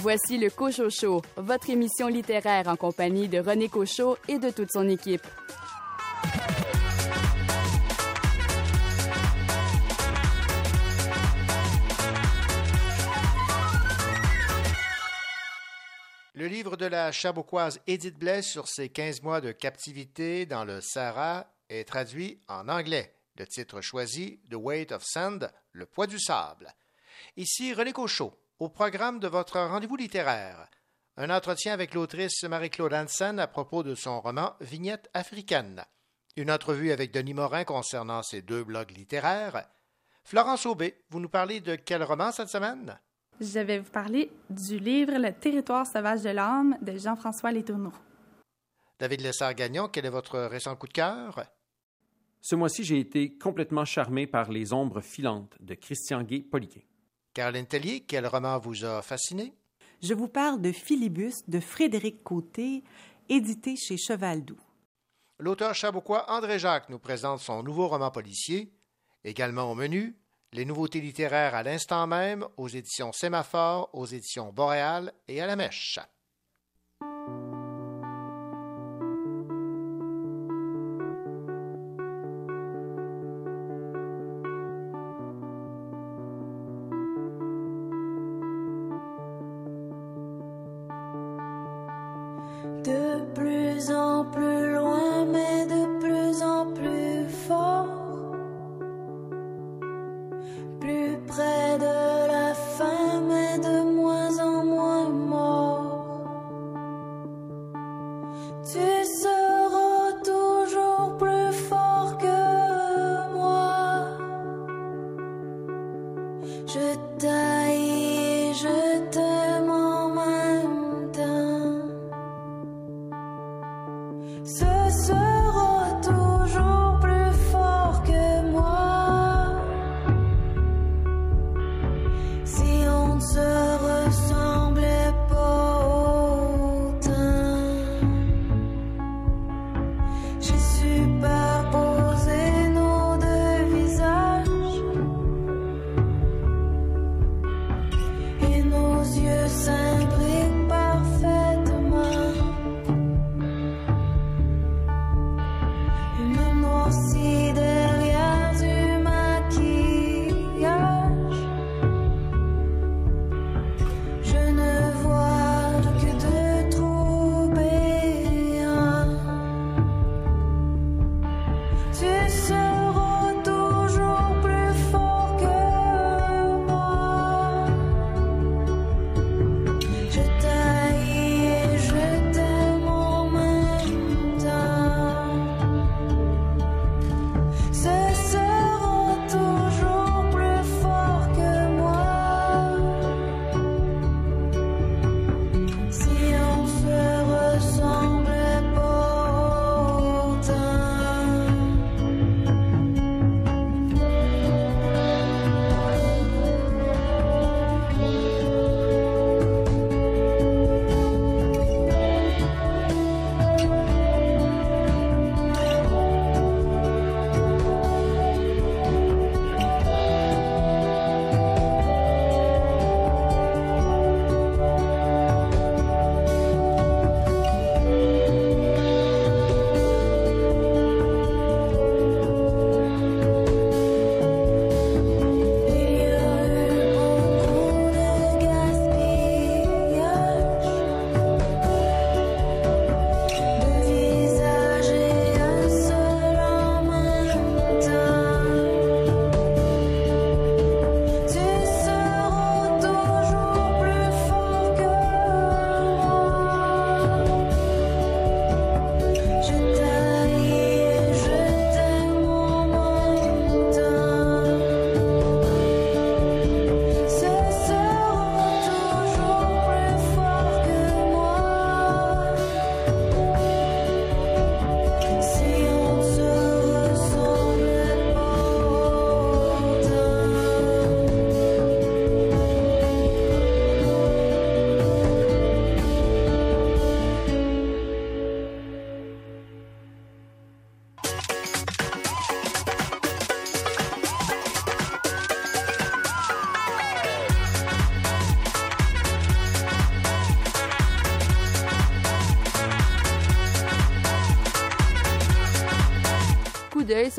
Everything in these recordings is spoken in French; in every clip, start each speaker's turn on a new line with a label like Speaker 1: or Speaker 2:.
Speaker 1: Voici le Cochot Show, votre émission littéraire en compagnie de René Cochot et de toute son équipe.
Speaker 2: Le livre de la Chabouquoise Edith Blais sur ses 15 mois de captivité dans le Sahara est traduit en anglais. Le titre choisi, The Weight of Sand, Le poids du sable. Ici René Cochot, au programme de votre rendez-vous littéraire. Un entretien avec l'autrice Marie-Claude Hansen à propos de son roman Vignette africaine. Une entrevue avec Denis Morin concernant ses deux blogs littéraires. Florence Aubé, vous nous parlez de quel roman cette semaine?
Speaker 3: Je vais vous parler du livre Le territoire sauvage de l'âme de Jean-François Letourneau.
Speaker 2: David Lessard-Gagnon, quel est votre récent coup de cœur?
Speaker 4: Ce mois-ci, j'ai été complètement charmé par Les ombres filantes de Christian Gay-Poliquet.
Speaker 2: Caroline Tellier, quel roman vous a fasciné?
Speaker 5: Je vous parle de Philibus de Frédéric Côté, édité chez Cheval Doux.
Speaker 2: L'auteur chabouquois André Jacques nous présente son nouveau roman policier. Également au menu, les nouveautés littéraires à l'instant même aux éditions Sémaphore, aux éditions Boréal et à la Mèche.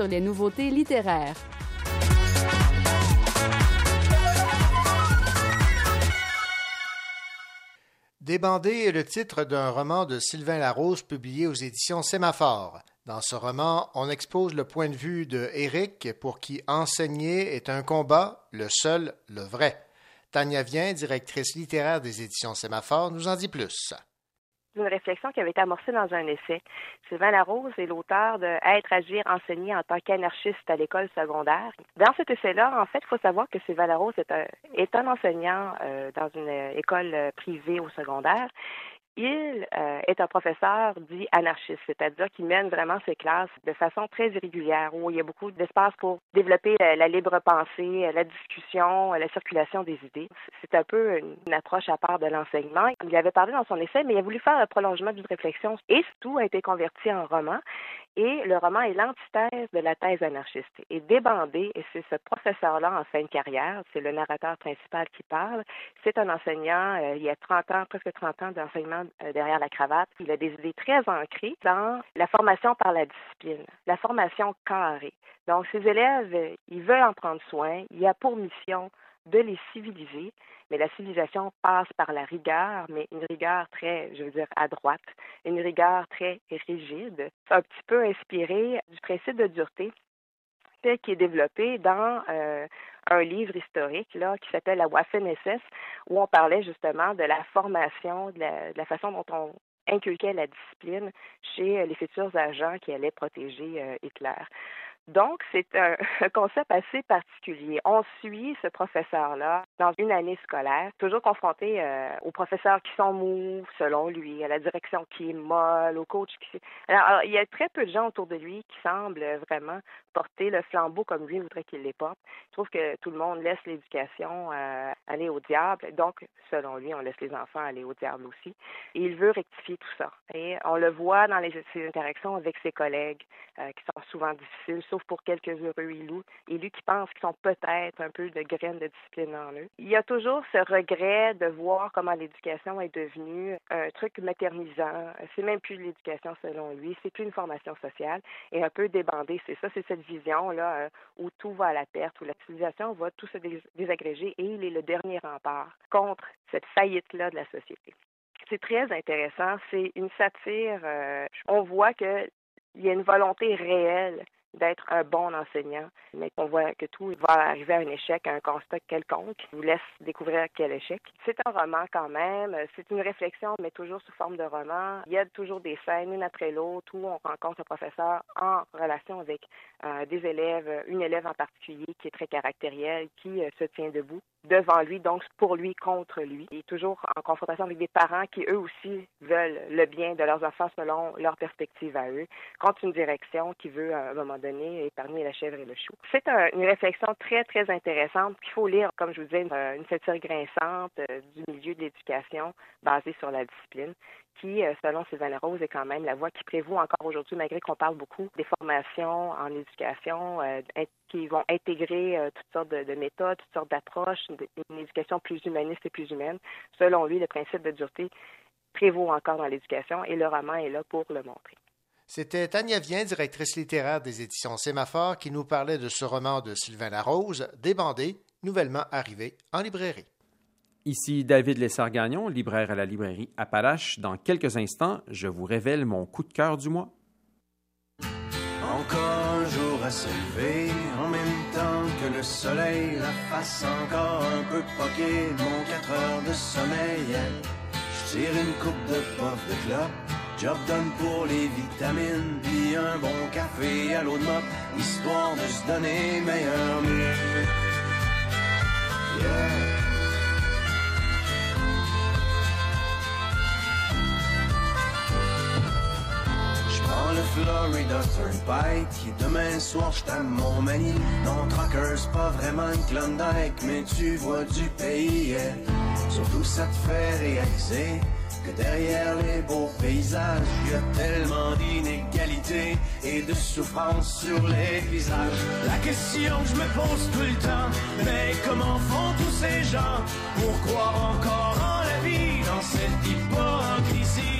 Speaker 1: Les nouveautés littéraires.
Speaker 2: Débandé est le titre d'un roman de Sylvain Larose publié aux éditions Sémaphore. Dans ce roman, on expose le point de vue de Éric pour qui enseigner est un combat, le seul, le vrai. Tania Vien, directrice littéraire des éditions Sémaphore, nous en dit plus
Speaker 6: une réflexion qui avait été amorcée dans un essai. Sylvain Larose est l'auteur de Être, agir, enseigner en tant qu'anarchiste à l'école secondaire. Dans cet essai-là, en fait, il faut savoir que Sylvain Larose est un, enseignant euh, dans une école privée au secondaire il euh, est un professeur dit anarchiste, c'est-à-dire qu'il mène vraiment ses classes de façon très irrégulière, où il y a beaucoup d'espace pour développer la, libre pensée, la discussion, la circulation des idées. C'est un peu une, approche à part de l'enseignement. Il avait parlé dans son essai, mais il a voulu faire un prolongement d'une réflexion et tout a été converti en roman. Et le roman est l'antithèse de la thèse anarchiste. Et débandé, et c'est ce professeur-là en fin de carrière, c'est le narrateur principal qui parle, c'est un enseignant, euh, il y a 30 ans, presque 30 ans d'enseignement euh, derrière la cravate. Il a des idées très ancrées dans la formation par la discipline, la formation carrée. Donc, ses élèves, ils veulent en prendre soin. Il a pour mission de les civiliser, mais la civilisation passe par la rigueur, mais une rigueur très, je veux dire, à droite, une rigueur très rigide, un petit peu inspirée du principe de dureté qui est développé dans euh, un livre historique là, qui s'appelle La Waffen-SS, où on parlait justement de la formation, de la, façon dont on inculquait la discipline chez les futurs agents qui allaient protéger euh, Hitler. Donc, c'est un, concept assez particulier. On suit ce professeur-là dans une année scolaire, toujours confronté euh, aux professeurs qui sont mous, selon lui, à la direction qui est molle, au coach qui... Alors, il y a très peu de gens autour de lui qui semblent vraiment porter le flambeau comme lui voudrait qu'il les porte. Je trouve que tout le monde laisse l'éducation euh, aller au diable. Donc, selon lui, on laisse les enfants aller au diable aussi. Et il veut rectifier tout ça. Et on le voit dans les, ses interactions avec ses collègues, euh, qui sont souvent difficiles, pour quelques heureux élus, élus qui pensent qu'ils sont peut-être un peu de graines de discipline en eux. Il y a toujours ce regret de voir comment l'éducation est devenue un truc maternisant. C'est même plus l'éducation selon lui, c'est plus une formation sociale et un peu débandé. C'est ça, c'est cette vision-là euh, où tout va à la perte, où la civilisation va tout se désagréger et il est le dernier rempart contre cette faillite-là de la société. C'est très intéressant. C'est une satire. Euh, on voit qu'il y a une volonté réelle d'être un bon enseignant, mais qu'on voit que tout va arriver à un échec, à un constat quelconque, qui vous laisse découvrir quel échec. C'est un roman quand même, c'est une réflexion, mais toujours sous forme de roman. Il y a toujours des scènes, une après l'autre, où on rencontre un professeur en relation avec euh, des élèves, une élève en particulier qui est très caractérielle, qui euh, se tient debout devant lui, donc pour lui, contre lui. Est toujours en confrontation avec des parents qui, eux aussi, veulent le bien de leurs enfants selon leur perspective à eux, contre une direction qui veut, à un moment donné, épargner la chèvre et le chou. C'est une réflexion très, très intéressante qu'il faut lire, comme je vous disais, une, satire grinçante euh, du milieu de l'éducation basée sur la discipline qui, euh, selon Sylvain Rose, est quand même la voie qui prévaut encore aujourd'hui, malgré qu'on parle beaucoup des formations en éducation euh, qui vont intégrer euh, toutes sortes de, méthodes, toutes sortes d'approches, une éducation plus humaniste et plus humaine. Selon lui, le principe de dureté prévaut encore dans l'éducation et le roman est là pour le montrer.
Speaker 2: C'était Tania Vien, directrice littéraire des éditions Sémaphore, qui nous parlait de ce roman de Sylvain Larose, Débandé, nouvellement arrivé en librairie.
Speaker 4: Ici David Lessard-Gagnon, libraire à la librairie Appalache. Dans quelques instants, je vous révèle mon coup de cœur du mois.
Speaker 7: Encore un jour à se lever, en même temps que le soleil, la face encore un peu poquée, mon 4 heures de sommeil. Je tire une coupe de puff de clope, job done pour les vitamines, puis un bon café à l'eau de mop, histoire de se donner meilleur mieux. Florida Turnpike Et demain soir j't'aime mon manie Non, Trucker, c'est pas vraiment une Klondike Mais tu vois du pays Surtout ça te fait réaliser que derrière les beaux paysages, il y a tellement d'inégalités et de souffrance sur les visages. La question que je me pose tout le temps, mais comment font tous ces gens pour croire encore en la vie dans cette hypocrisie?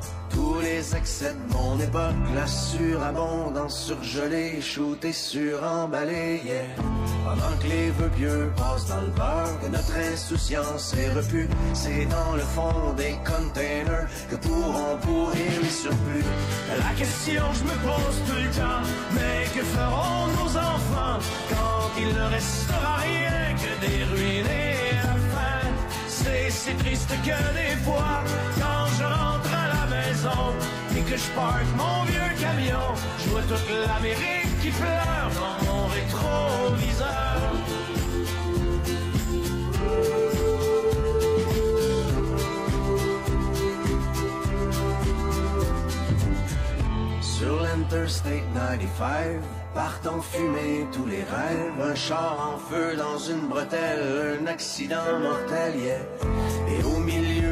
Speaker 7: tous les excès de mon époque, la surabondance surgelée, shootée, suremballée, yeah. Pendant que les vœux pieux passent dans le beurre, que notre insouciance est repue, c'est dans le fond des containers que pourront pourrir les surplus. La question que je me pose tout le temps, mais que feront nos enfants quand il ne restera rien que des ruines et la fin? C'est si triste que des fois, quand je rentre et que je parque mon vieux camion, je vois toute l'Amérique qui pleure dans mon rétroviseur. Sur l'Interstate 95, partent fumer tous les rêves. Un char en feu dans une bretelle, un accident mortel, yeah. Et au milieu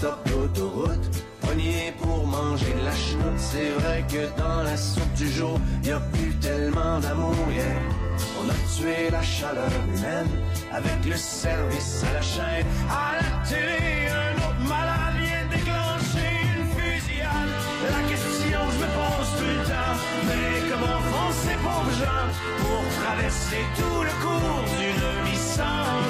Speaker 7: stop d'autoroute, pour manger de la chenoute. C'est vrai que dans la soupe du jour, y a plus tellement d'amour, yeah. On a tué la chaleur humaine avec le service à la chaîne. À la télé, un autre malade vient déclencher une fusillade. La question que je me pose tout le temps, mais comment font ces pauvres pour traverser tout le cours d'une vie sans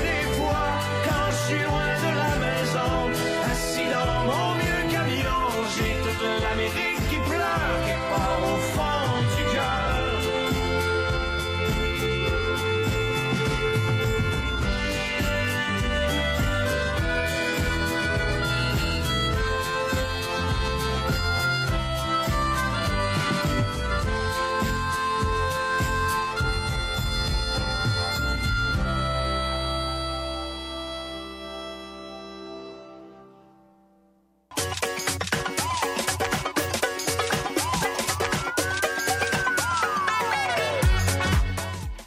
Speaker 7: quelque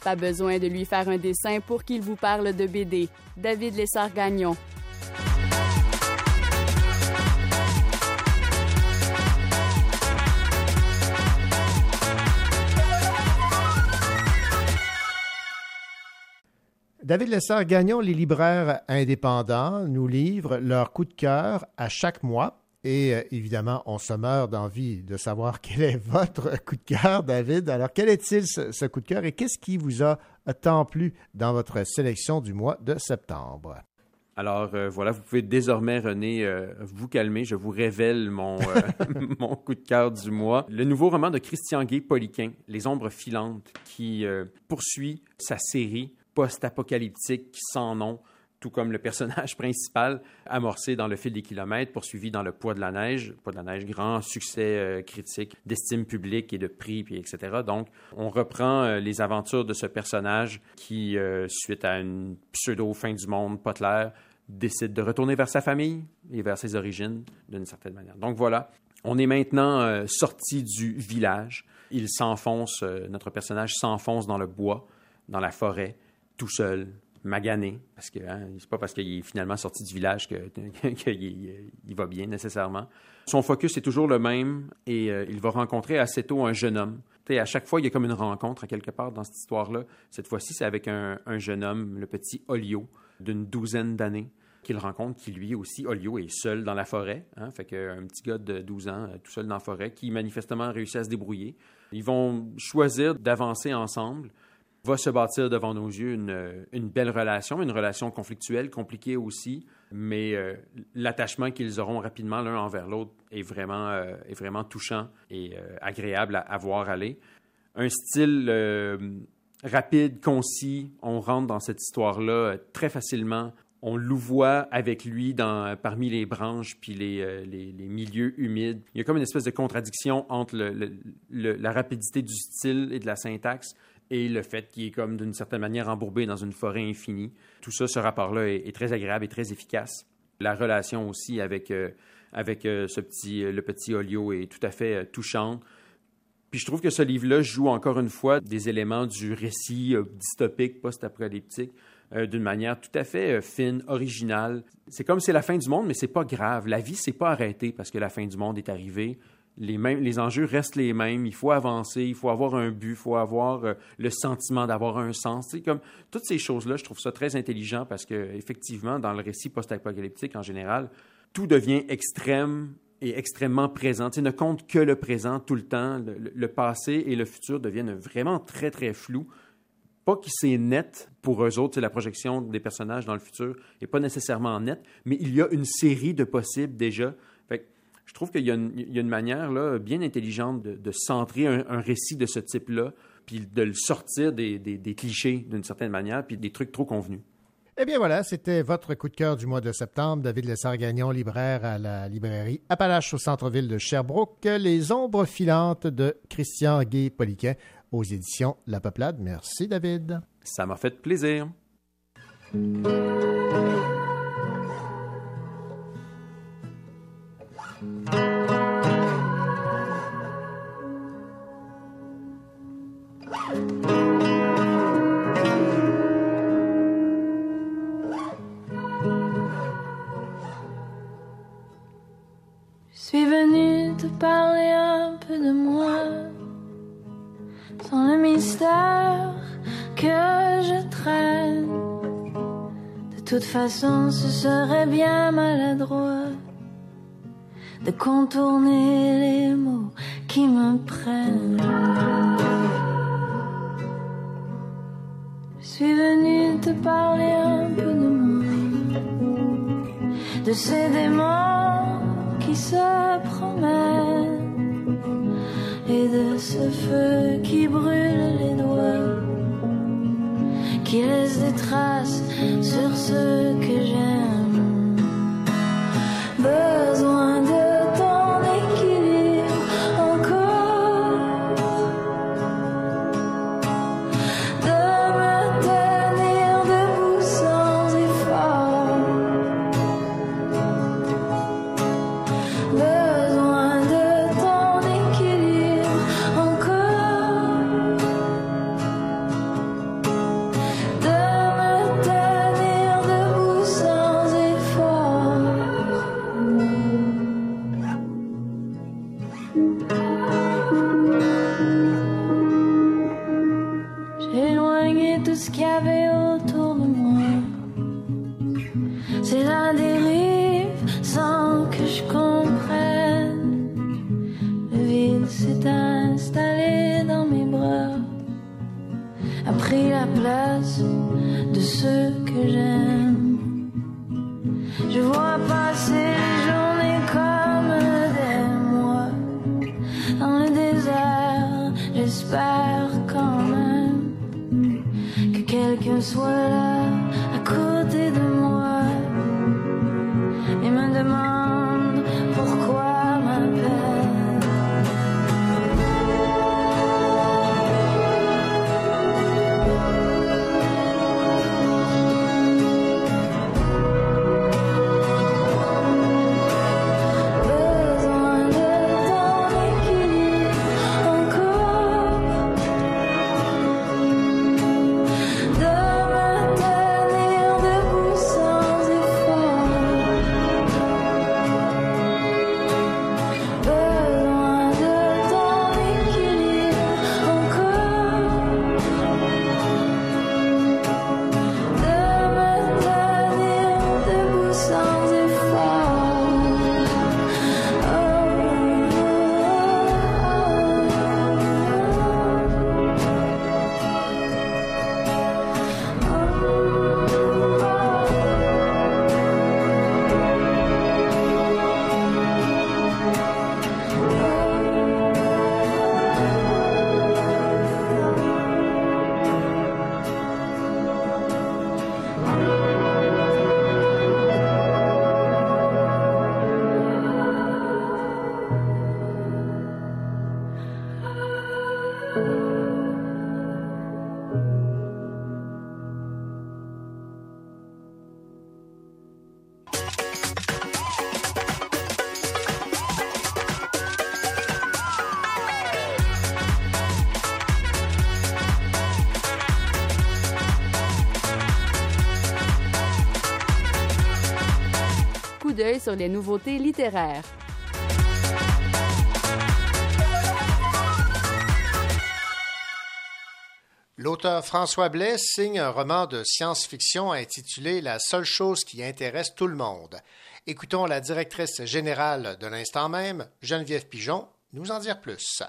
Speaker 1: Pas besoin de lui faire un dessin pour qu'il vous parle de BD. David Lessard-Gagnon.
Speaker 2: David Lessard-Gagnon, les libraires indépendants, nous livrent leur coup de cœur à chaque mois. Et euh, évidemment, on se meurt d'envie de savoir quel est votre coup de cœur, David. Alors, quel est-il ce, ce coup de cœur et qu'est-ce qui vous a tant plu dans votre sélection du mois de septembre?
Speaker 4: Alors euh, voilà, vous pouvez désormais, René, euh, vous calmer. Je vous révèle mon, euh, mon coup de cœur du mois. Le nouveau roman de Christian Gay Poliquin, Les ombres filantes, qui poursuit sa série post-apocalyptique sans nom, tout comme le personnage principal amorcé dans Le fil des kilomètres, poursuivi dans Le poids de la neige. Poids de la neige, grand succès euh, critique, d'estime publique et de prix, puis etc. Donc, on reprend euh, les aventures de ce personnage qui, euh, suite à une pseudo-fin du monde pas décide de retourner vers sa famille et vers ses origines d'une certaine manière. Donc voilà, on est maintenant sorti du village. Il s'enfonce, notre personnage s'enfonce dans le bois, dans la forêt, tout seul, magané, parce que hein, c'est pas parce qu'il est finalement sorti du village qu'il il va bien nécessairement. Son focus est toujours le même et euh, il va rencontrer assez tôt un jeune homme. T'sais, à chaque fois, il y a comme une rencontre quelque part dans cette histoire-là. Cette fois-ci, c'est avec un, un, jeune homme, le petit Olio, d'une douzaine d'années, qu'il rencontre, qui lui aussi, Olio, est seul dans la forêt. Hein, fait qu'un petit gars de 12 ans, tout seul dans la forêt, qui manifestement réussit à se débrouiller. Ils vont choisir d'avancer ensemble va se bâtir devant nos yeux une, une, belle relation, une relation conflictuelle, compliquée aussi, mais euh, l'attachement qu'ils auront rapidement l'un envers l'autre est vraiment, euh, est vraiment touchant et euh, agréable à, à, voir aller. Un style rapide, concis, on rentre dans cette histoire-là très facilement. On louvoie avec lui dans, parmi les branches puis les, les, milieux humides. Il y a comme une espèce de contradiction entre le, la rapidité du style et de la syntaxe et le fait qu'il est comme d'une certaine manière embourbé dans une forêt infinie. Tout ça, ce rapport-là est, est, très agréable et très efficace. La relation aussi avec, euh, avec euh, petit, le petit Olio est tout à fait euh, touchante. Puis je trouve que ce livre-là joue encore une fois des éléments du récit dystopique, post-apocalyptique, d'une manière tout à fait fine, originale. C'est comme c'est la fin du monde, mais c'est pas grave. La vie s'est pas arrêtée parce que la fin du monde est arrivée les, mêmes, les enjeux restent les mêmes. Il faut avancer, il faut avoir un but, il faut avoir euh, le sentiment d'avoir un sens. Comme toutes ces choses-là, je trouve ça très intelligent parce que effectivement, dans le récit post-apocalyptique en général, tout devient extrême et extrêmement présent. Tu sais, ne compte que le présent tout le temps. Le, le passé et le futur deviennent vraiment très très flous. Pas que c'est net pour eux autres, la projection des personnages dans le futur n'est pas nécessairement nette, mais il y a une série de possibles déjà je trouve qu'il y, y, a une manière là, bien intelligente de, de centrer un, un, récit de ce type-là, puis de le sortir des, des, des clichés d'une certaine manière, puis des trucs trop convenus.
Speaker 2: Eh bien voilà, c'était votre coup de cœur du mois de septembre. David Lessard-Gagnon, libraire à la librairie Appalache au centre-ville de Sherbrooke. Les ombres filantes de Christian Guy-Poliquin aux éditions La Peuplade. Merci David.
Speaker 4: Ça m'a fait plaisir.
Speaker 8: De toute façon, ce serait bien maladroit de contourner les mots qui me prennent. Je suis venu te parler un peu de moi, de ces démons qui se promènent et de ce feu qui brûle les doigts, qui laisse des traces sur ce que j'aime.
Speaker 1: Œil sur les nouveautés littéraires.
Speaker 2: L'auteur François Blais signe un roman de science-fiction intitulé La seule chose qui intéresse tout le monde. Écoutons la directrice générale de l'instant même, Geneviève Pigeon, nous en dire plus.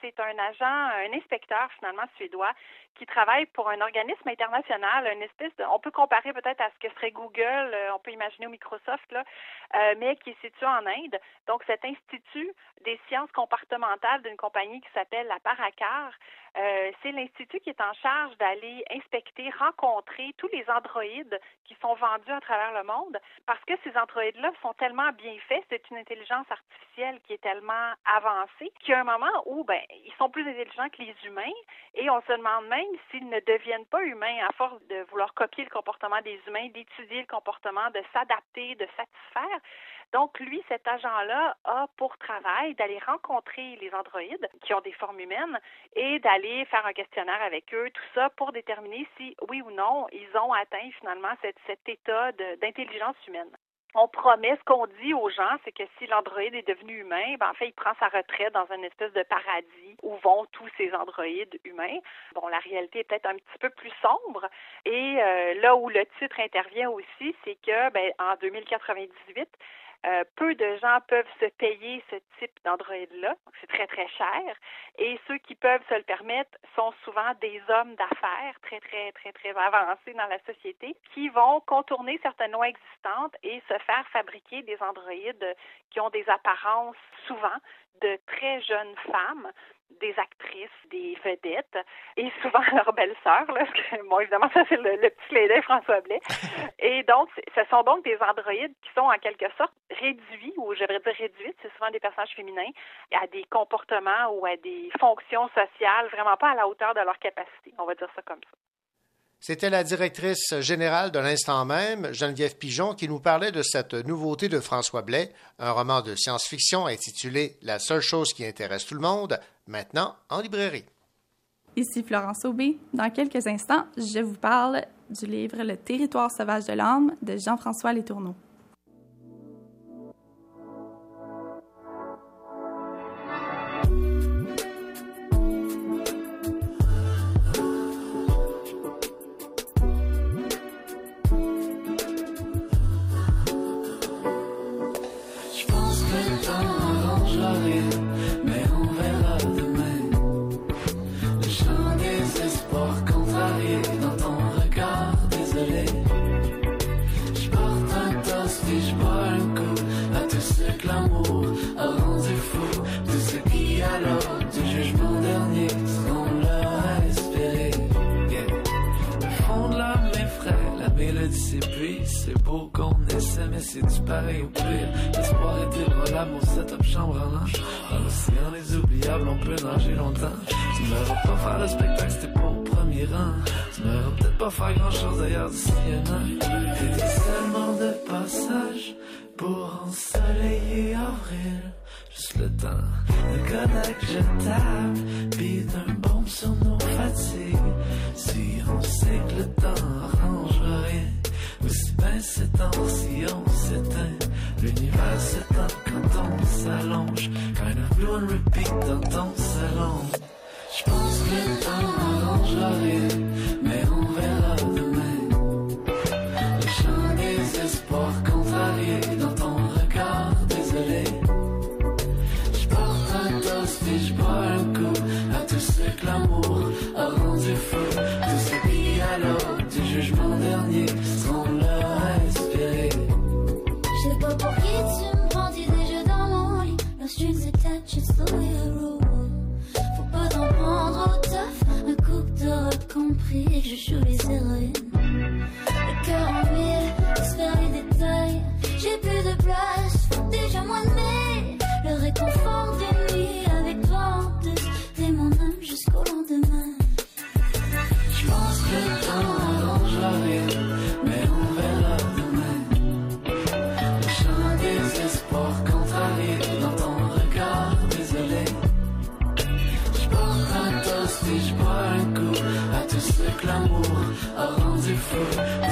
Speaker 9: C'est un agent, un inspecteur finalement suédois qui travaille pour un organisme international, une espèce on peut comparer peut-être à ce que serait Google, euh, on peut imaginer au Microsoft, euh, mais qui est situé en Inde. Donc, cet institut des sciences comportementales d'une compagnie qui s'appelle la Paracar, euh, c'est l'institut qui est en charge d'aller inspecter, rencontrer tous les androïdes qui sont vendus à travers le monde, parce que ces androïdes-là sont tellement bien faits, c'est une intelligence artificielle qui est tellement avancée, qu'il y a un moment où ben, ils sont plus intelligents que les humains, et on se demande même s'ils ne deviennent pas humains à force de vouloir copier le comportement des humains, d'étudier le comportement, de s'adapter, de satisfaire. Donc, lui, cet agent-là a pour travail d'aller rencontrer les androïdes qui ont des formes humaines et d'aller faire un questionnaire avec eux, tout ça pour déterminer si, oui ou non, ils ont atteint finalement cet, cet état d'intelligence humaine on promet, ce qu'on dit aux gens, c'est que si l'androïde est devenu humain, ben, en fait, il prend sa retraite dans une espèce de paradis où vont tous ces androïdes humains. Bon, la réalité est peut-être un petit peu plus sombre. Et euh, là où le titre intervient aussi, c'est que ben, en 2098, euh, peu de gens peuvent se payer ce type d'Android-là. C'est très, très cher. Et ceux qui peuvent se le permettre sont souvent des hommes d'affaires très, très, très, très avancés dans la société qui vont contourner certaines lois existantes et se faire fabriquer des androïdes qui ont des apparences souvent de très jeunes femmes des actrices, des vedettes, et souvent leurs belles-sœurs. Bon, évidemment, ça c'est le, petit clin François Blais. Et donc, ce sont donc des androïdes qui sont en quelque sorte réduits, ou j'aimerais dire réduites, c'est souvent des personnages féminins, à des comportements ou à des fonctions sociales vraiment pas à la hauteur de leur capacité. On va dire ça comme ça.
Speaker 2: C'était la directrice générale de l'instant même, Geneviève Pigeon, qui nous parlait de cette nouveauté de François Blais, un roman de science-fiction intitulé La seule chose qui intéresse tout le monde, maintenant en librairie.
Speaker 3: Ici Florence Aubé. Dans quelques instants, je vous parle du livre Le territoire sauvage de l'âme de Jean-François Letourneau.
Speaker 10: C'est beau qu'on essaie, mais c'est du pareil au pire. L'espoir est débranlable, mon setup chambre en linge. Dans l'océan les oubliables, on peut nager longtemps. Tu me verras pas faire le spectacle, c'était pas au premier rang. Tu me verras peut-être pas faire grand chose d'ailleurs d'ici un an. T'étais seulement de passage pour ensoleiller avril. Juste le temps de Kodak jetable, pis d'un bombe sur nos fatigues. Si on sait que le temps arrange rien. Aussi bien s'étend si on s'éteint. L'univers s'étend quand on s'allonge. Kind of blue and repeat dans ton salon. J'pense que le temps arrangera rien, mais on verra
Speaker 8: compris que je joue les héroïnes. Le cœur en mille, faire les détails. J'ai plus de place,
Speaker 10: rendu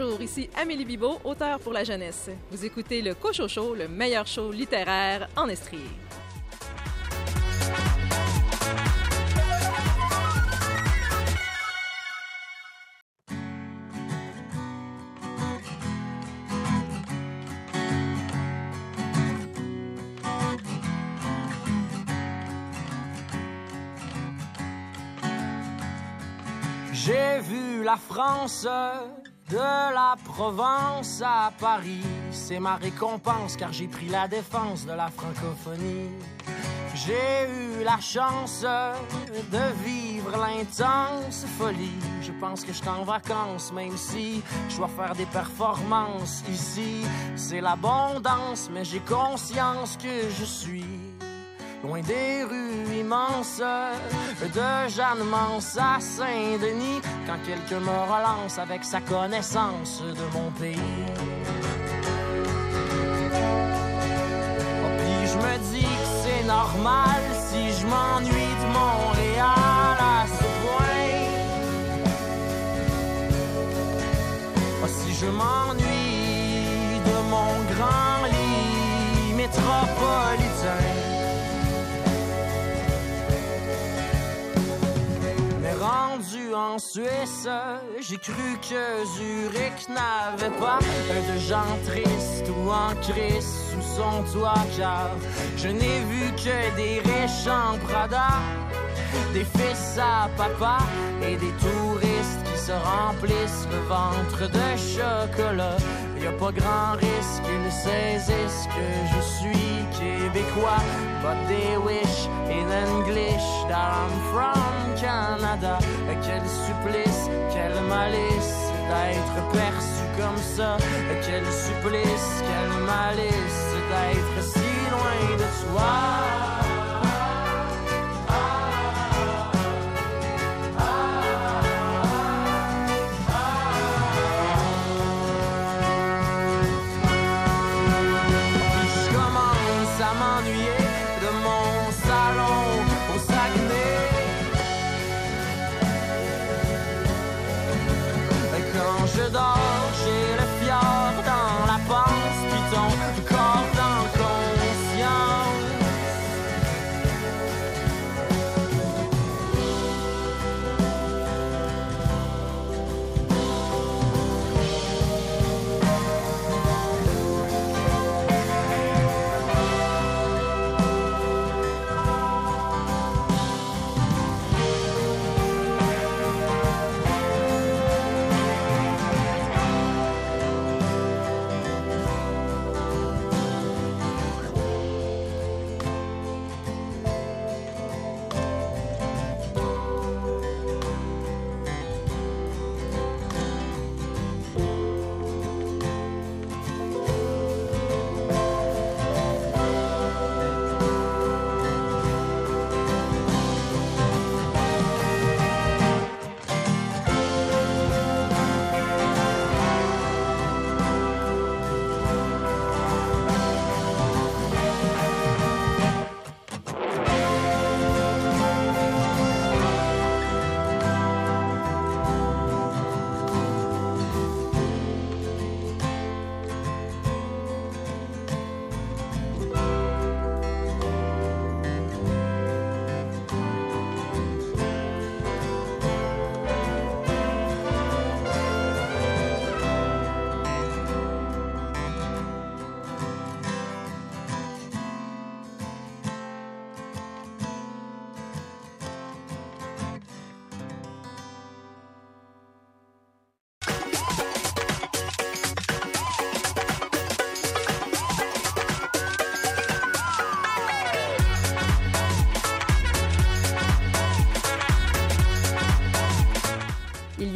Speaker 11: Bonjour, ici Amélie Bibot, auteure pour la jeunesse. Vous écoutez le Cocho Show, le meilleur show littéraire en Estrie.
Speaker 12: J'ai vu la France de la Provence à Paris. C'est ma récompense car j'ai pris la défense de la francophonie. J'ai eu la chance de vivre l'intense folie. Je pense que je suis en vacances, même si je dois faire des performances ici. C'est l'abondance, mais j'ai conscience que je suis loin des rues immenses de Jeanne Mance à Saint-Denis, quand quelqu'un me relance avec sa connaissance de mon pays. Oh, puis je me dis que c'est normal si je m'ennuie de Montréal à ce point. Oh, si je m'ennuie de mon grand lit métropolitain. En Suisse, j'ai cru que Zurich n'avait pas de gens tristes ou en crise sous son toit, car je n'ai vu que des riches en Prada, des fils à papa et des touristes qui se remplissent le ventre de chocolat. Y a pas grand risque qu'ils saisissent que je suis québécois, but they wish in English that I'm from Canada. Quel supplice, quel malice d'être perçu comme ça. Quel supplice, quel malice d'être si loin de toi.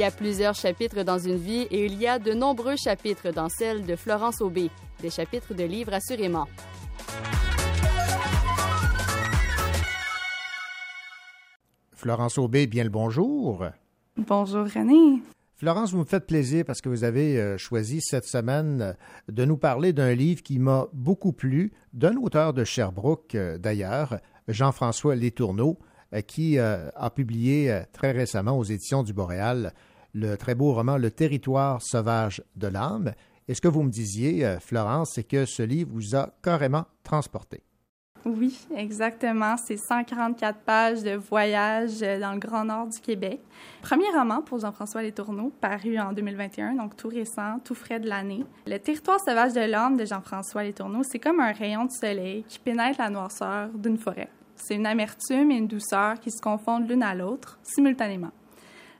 Speaker 1: Y a plusieurs chapitres dans une vie et il y a de nombreux chapitres dans celle de Florence Aubé, des chapitres de livres assurément.
Speaker 2: Florence Aubé, bien le bonjour.
Speaker 3: Bonjour René.
Speaker 2: Florence, vous me faites plaisir parce que vous avez euh, choisi cette semaine euh, de nous parler d'un livre qui m'a beaucoup plu, d'un auteur de Sherbrooke euh, d'ailleurs, Jean-François Létourneau, qui a publié très récemment aux éditions du Boréal le très beau roman Le territoire sauvage de l'âme. Et ce que vous me disiez, euh, Florence, c'est que ce livre vous a carrément transporté.
Speaker 3: Oui, exactement. C'est 144 pages de voyage euh, dans le Grand Nord du Québec. Premier roman pour Jean-François Letourneau, paru en 2021, donc tout récent, tout frais de l'année. Le territoire sauvage de l'homme de Jean-François Letourneau, c'est comme un rayon de soleil qui pénètre la noirceur d'une forêt. C'est une amertume et une douceur qui se confondent l'une à l'autre simultanément.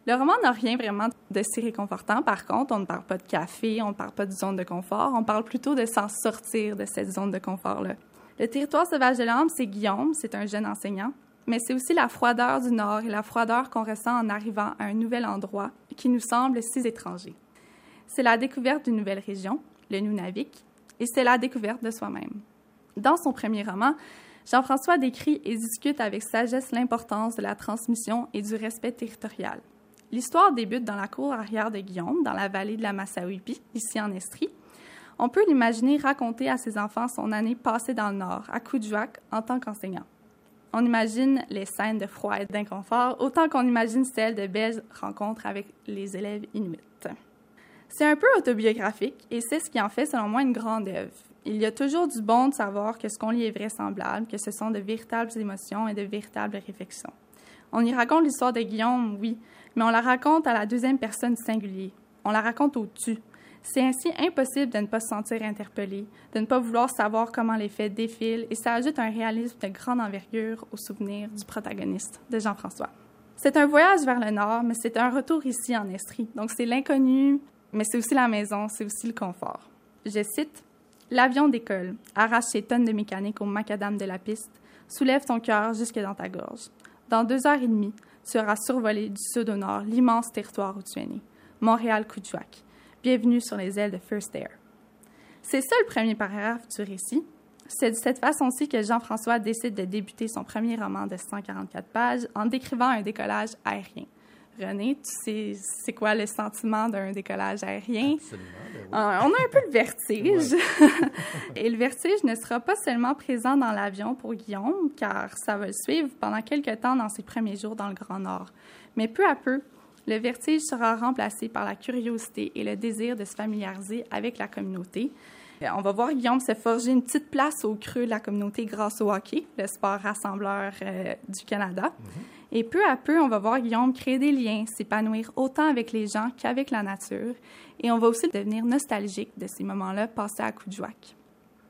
Speaker 3: Le roman n'a rien vraiment de si réconfortant. Par contre, on ne parle pas de café, on ne parle pas de zone de confort, on parle plutôt de s'en sortir de cette zone de confort-là. Le territoire sauvage de l'âme, c'est Guillaume, c'est un jeune enseignant, mais c'est aussi la froideur du Nord et la froideur qu'on ressent en arrivant à un nouvel endroit qui nous semble si étranger. C'est la découverte d'une nouvelle région, le Nunavik, et c'est la découverte de soi-même. Dans son premier roman, Jean-François décrit et discute avec sagesse l'importance de la transmission et du respect territorial. L'histoire débute dans la cour arrière de Guillaume, dans la vallée de la Massawippi, ici en Estrie, on peut l'imaginer raconter à ses enfants son année passée dans le Nord, à Coudjouac, en tant qu'enseignant. On imagine les scènes de froid et d'inconfort autant qu'on imagine celles de belles rencontres avec les élèves inuits. C'est un peu autobiographique et c'est ce qui en fait, selon moi, une grande œuvre. Il y a toujours du bon de savoir que ce qu'on lit est vraisemblable, que ce sont de véritables émotions et de véritables réflexions. On y raconte l'histoire de Guillaume, oui, mais on la raconte à la deuxième personne singulier. On la raconte au tu, c'est ainsi impossible de ne pas se sentir interpellé, de ne pas vouloir savoir comment les faits défilent, et ça ajoute un réalisme de grande envergure au souvenir du protagoniste, de Jean-François. C'est un voyage vers le nord, mais c'est un retour ici en Estrie. Donc c'est l'inconnu, mais c'est aussi la maison, c'est aussi le confort. Je cite L'avion décolle, arrache ses tonnes de mécanique au macadam de la piste, soulève ton cœur jusque dans ta gorge. Dans deux heures et demie, auras survolé du sud au nord l'immense territoire où tu es né, Montréal-Coudjouac. Bienvenue sur les ailes de First Air. C'est ça le premier paragraphe du récit. C'est de cette façon-ci que Jean-François décide de débuter son premier roman de 144 pages en décrivant un décollage aérien. René, tu sais c'est quoi le sentiment d'un décollage aérien?
Speaker 2: Absolument. ben oui.
Speaker 3: Euh, on a un peu le vertige. Et le vertige ne sera pas seulement présent dans l'avion pour Guillaume, car ça va le suivre pendant quelques temps dans ses premiers jours dans le Grand Nord. Mais peu à peu, le vertige sera remplacé par la curiosité et le désir de se familiariser avec la communauté. Euh, On va voir Guillaume se forger une petite place au creux de la communauté grâce au hockey, le sport rassembleur euh, du Canada. Et peu à peu, on va voir Guillaume créer des liens, s'épanouir autant avec les gens qu'avec la nature. Et on va aussi devenir nostalgique de ces moments-là passés à Coudjouac.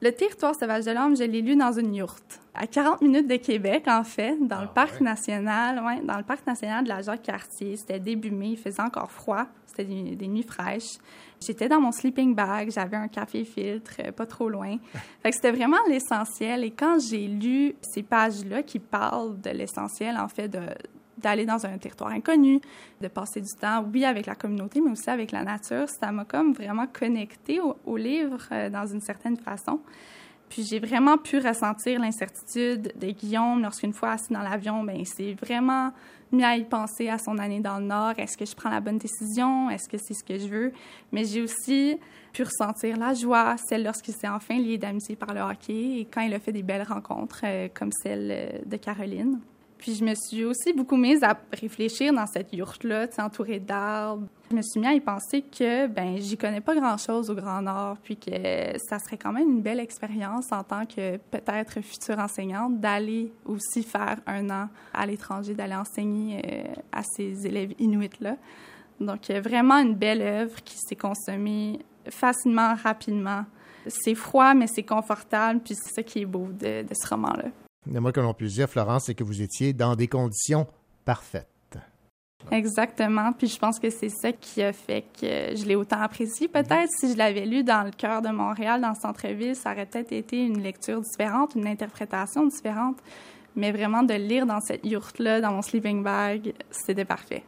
Speaker 3: Le territoire sauvage de l'homme, je l'ai lu dans une yourte, à 40 minutes de Québec, en fait, dans le parc national, ouais, dans le parc national de la Jacques-Cartier. C'était début mai, il faisait encore froid, c'était des, des nuits fraîches. J'étais dans mon sleeping bag, j'avais un café filtre, euh, pas trop loin. Fait que c'était vraiment l'essentiel. Et quand j'ai lu ces pages-là qui parlent de l'essentiel, en fait, de d'aller dans un territoire inconnu, de passer du temps, oui, avec la communauté, mais aussi avec la nature. Ça m'a comme vraiment connecté au, au livre euh, dans une certaine façon. Puis j'ai vraiment pu ressentir l'incertitude de Guillaume lorsqu'une fois assis dans l'avion, ben c'est vraiment mis à y penser à son année dans le Nord. Est-ce que je prends la bonne décision? Est-ce que c'est ce que je veux? Mais j'ai aussi pu ressentir la joie, celle lorsqu'il s'est enfin lié d'amitié par le hockey et quand il a fait des belles rencontres euh, comme celle euh, de Caroline. Puis je me suis aussi beaucoup mise à réfléchir dans cette yourte-là, entourée d'arbres. Je me suis mis à y penser que, ben, j'y connais pas grand-chose au Grand Nord, puis que ça serait quand même une belle expérience en tant que peut-être future enseignante d'aller aussi faire un an à l'étranger, d'aller enseigner euh, à ces élèves inuits-là. Donc, euh, vraiment une belle œuvre qui s'est consommée facilement, rapidement. C'est froid, mais c'est confortable, puis c'est ça qui est beau de ce roman-là.
Speaker 2: Le moins que l'on puisse dire, Florence, c'est que vous étiez dans des conditions parfaites.
Speaker 3: Exactement. Puis je pense que c'est ça qui a fait que je l'ai autant apprécié. Peut-être si je l'avais lu dans le cœur de Montréal, dans le centre-ville, ça aurait peut-être été une lecture différente, une interprétation différente. Mais vraiment de lire dans cette yourte-là, dans mon sleeping bag, c'était parfait.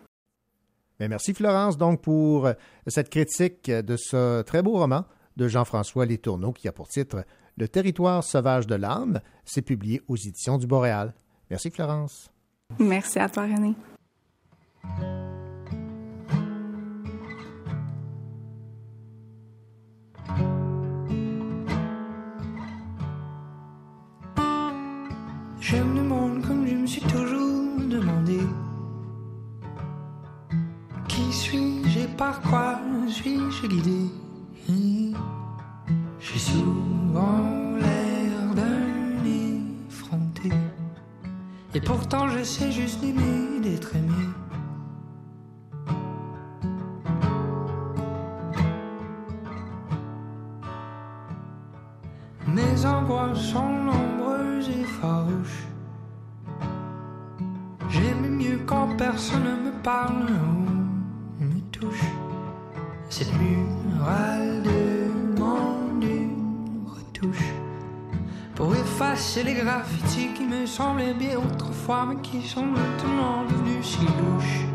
Speaker 2: Mais merci Florence donc pour cette critique de ce très beau roman de Jean-François Letourneau qui a pour titre Le territoire sauvage de l'âme. C'est publié aux éditions du Boréal. Merci Florence.
Speaker 3: Merci à toi René.
Speaker 13: J'aime le monde comme je me suis toujours demandé. Qui suis-je par quoi suis-je guidé? J'ai souvent Et pourtant j'essaie juste d'aimer, d'être aimé. Mes angoisses sont nombreuses et farouches. J'aime mieux quand personne ne me parle effacer les graffitis qui me semblaient bien autrefois, mais qui sont maintenant devenus si louches.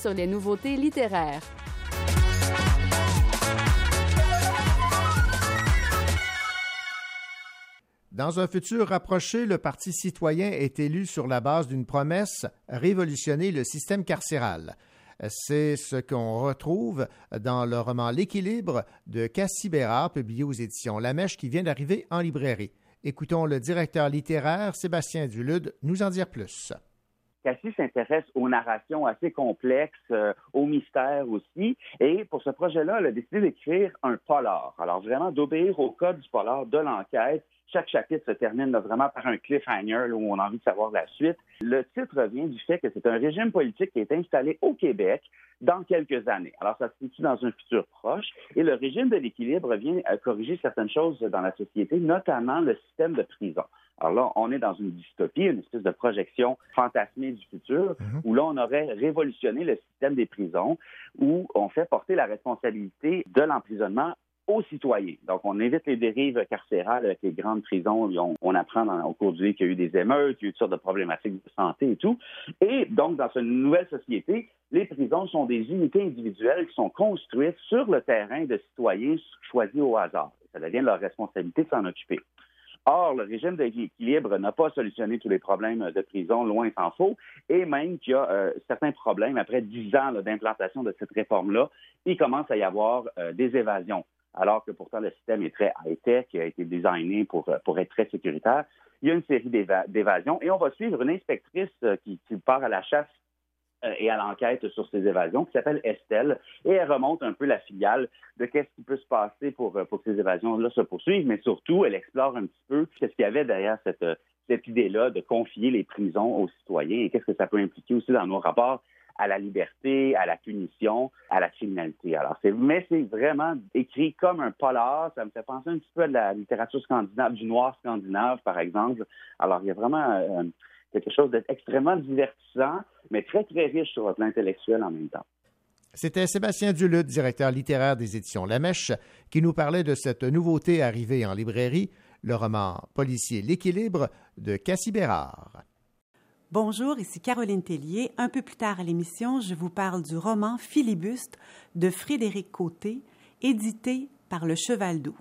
Speaker 1: Sur les nouveautés littéraires.
Speaker 2: Dans un futur rapproché, le Parti citoyen est élu sur la base d'une promesse révolutionner le système carcéral. C'est ce qu'on retrouve dans le roman L'équilibre de Cassie Bérard, publié aux éditions La Mèche, qui vient d'arriver en librairie. Écoutons le directeur littéraire Sébastien Dulude nous en dire plus.
Speaker 14: Cassie s'intéresse aux narrations assez complexes, euh, aux mystères aussi. Et pour ce projet-là, elle a décidé d'écrire un polar. Alors vraiment d'obéir au code du polar, de l'enquête. Chaque chapitre se termine vraiment par un cliffhanger où on a envie de savoir la suite. Le titre vient du fait que c'est un régime politique qui est installé au Québec dans quelques années. Alors ça se situe dans un futur proche. Et le régime de l'équilibre vient à corriger certaines choses dans la société, notamment le système de prison. Alors là, on est dans une dystopie, une espèce de projection fantasmée du futur, où là, on aurait révolutionné le système des prisons, où on fait porter la responsabilité de l'emprisonnement aux citoyens. Donc, on évite les dérives carcérales avec les grandes prisons. On, on apprend dans- au cours du livre qu'il y a eu des émeutes, qu'il y a eu toutes sortes de problématiques de santé et tout. Et donc, dans cette nouvelle société, les prisons sont des unités individuelles qui sont construites sur le terrain de citoyens choisis au hasard. Ça devient leur responsabilité de s'en occuper. Or, le régime d'équilibre n'a pas solutionné tous les problèmes de prison, loin s'en faut, et même qu'il y a euh, certains problèmes après dix ans d'implantation de cette réforme-là, il commence à y avoir euh, des évasions, alors que pourtant le système est très high-tech, a été designé pour, euh, pour être très sécuritaire. Il y a une série d'évasions, et on va suivre une inspectrice qui, part à la chasse et à l'enquête sur ces évasions, qui s'appelle Estelle, et elle remonte un peu la filiale de qu'est-ce qui peut se passer pour, euh, pour que ces évasions-là se poursuivent, mais surtout, elle explore un petit peu qu'est-ce qu'il y avait derrière cette, euh, cette idée-là de confier les prisons aux citoyens et qu'est-ce que ça peut impliquer aussi dans nos rapports à la liberté, à la punition, à la criminalité. Alors, c'est, mais c'est vraiment écrit comme un polar. Ça me fait penser un petit peu à la littérature scandinave, du noir scandinave, par exemple. Alors, il y a vraiment quelque chose d'extrêmement divertissant, mais très, très riche sur le plan intellectuel en même temps.
Speaker 2: C'était Sébastien Duluth, directeur littéraire des éditions La Mèche, qui nous parlait de cette nouveauté arrivée en librairie, le roman policier L'équilibre de Cassie Bérard.
Speaker 8: Bonjour, ici Caroline Tellier. Un peu plus tard à l'émission, je vous parle du roman Filibuste de Frédéric Côté, édité par Le Cheval Doux.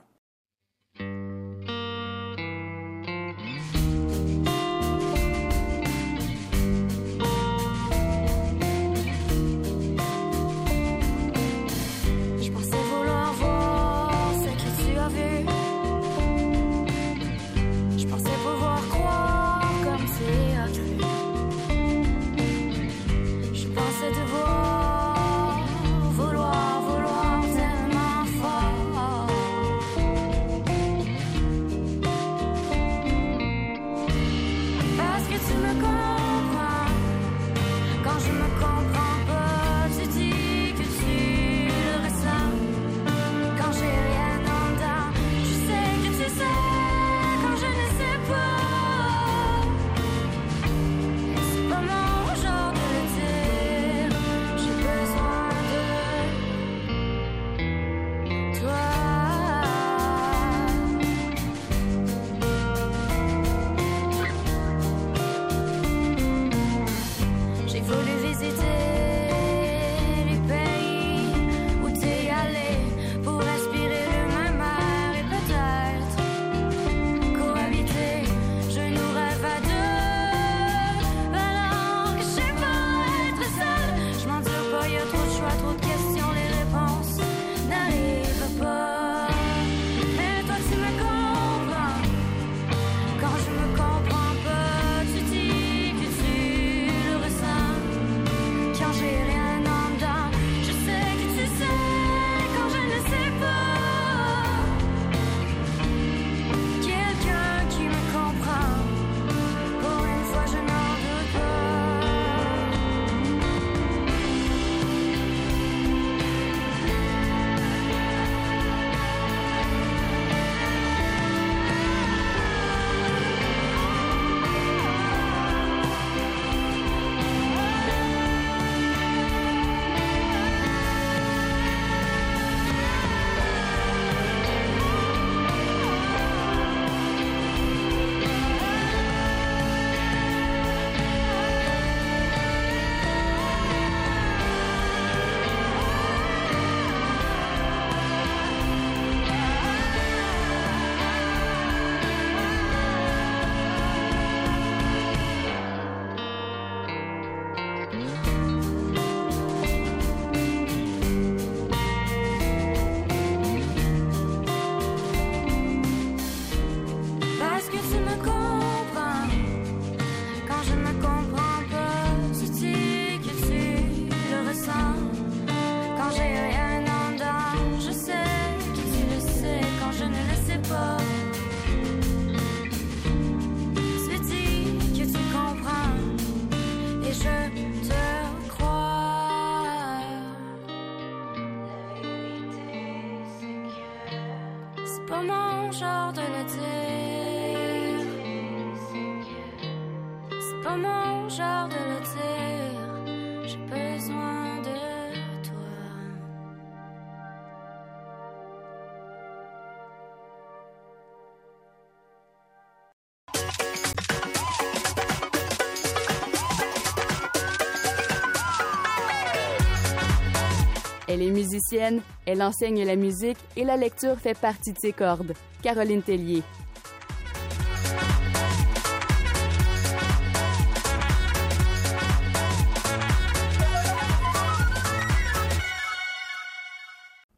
Speaker 1: Elle est musicienne, elle enseigne la musique et la lecture fait partie de ses cordes. Caroline Tellier.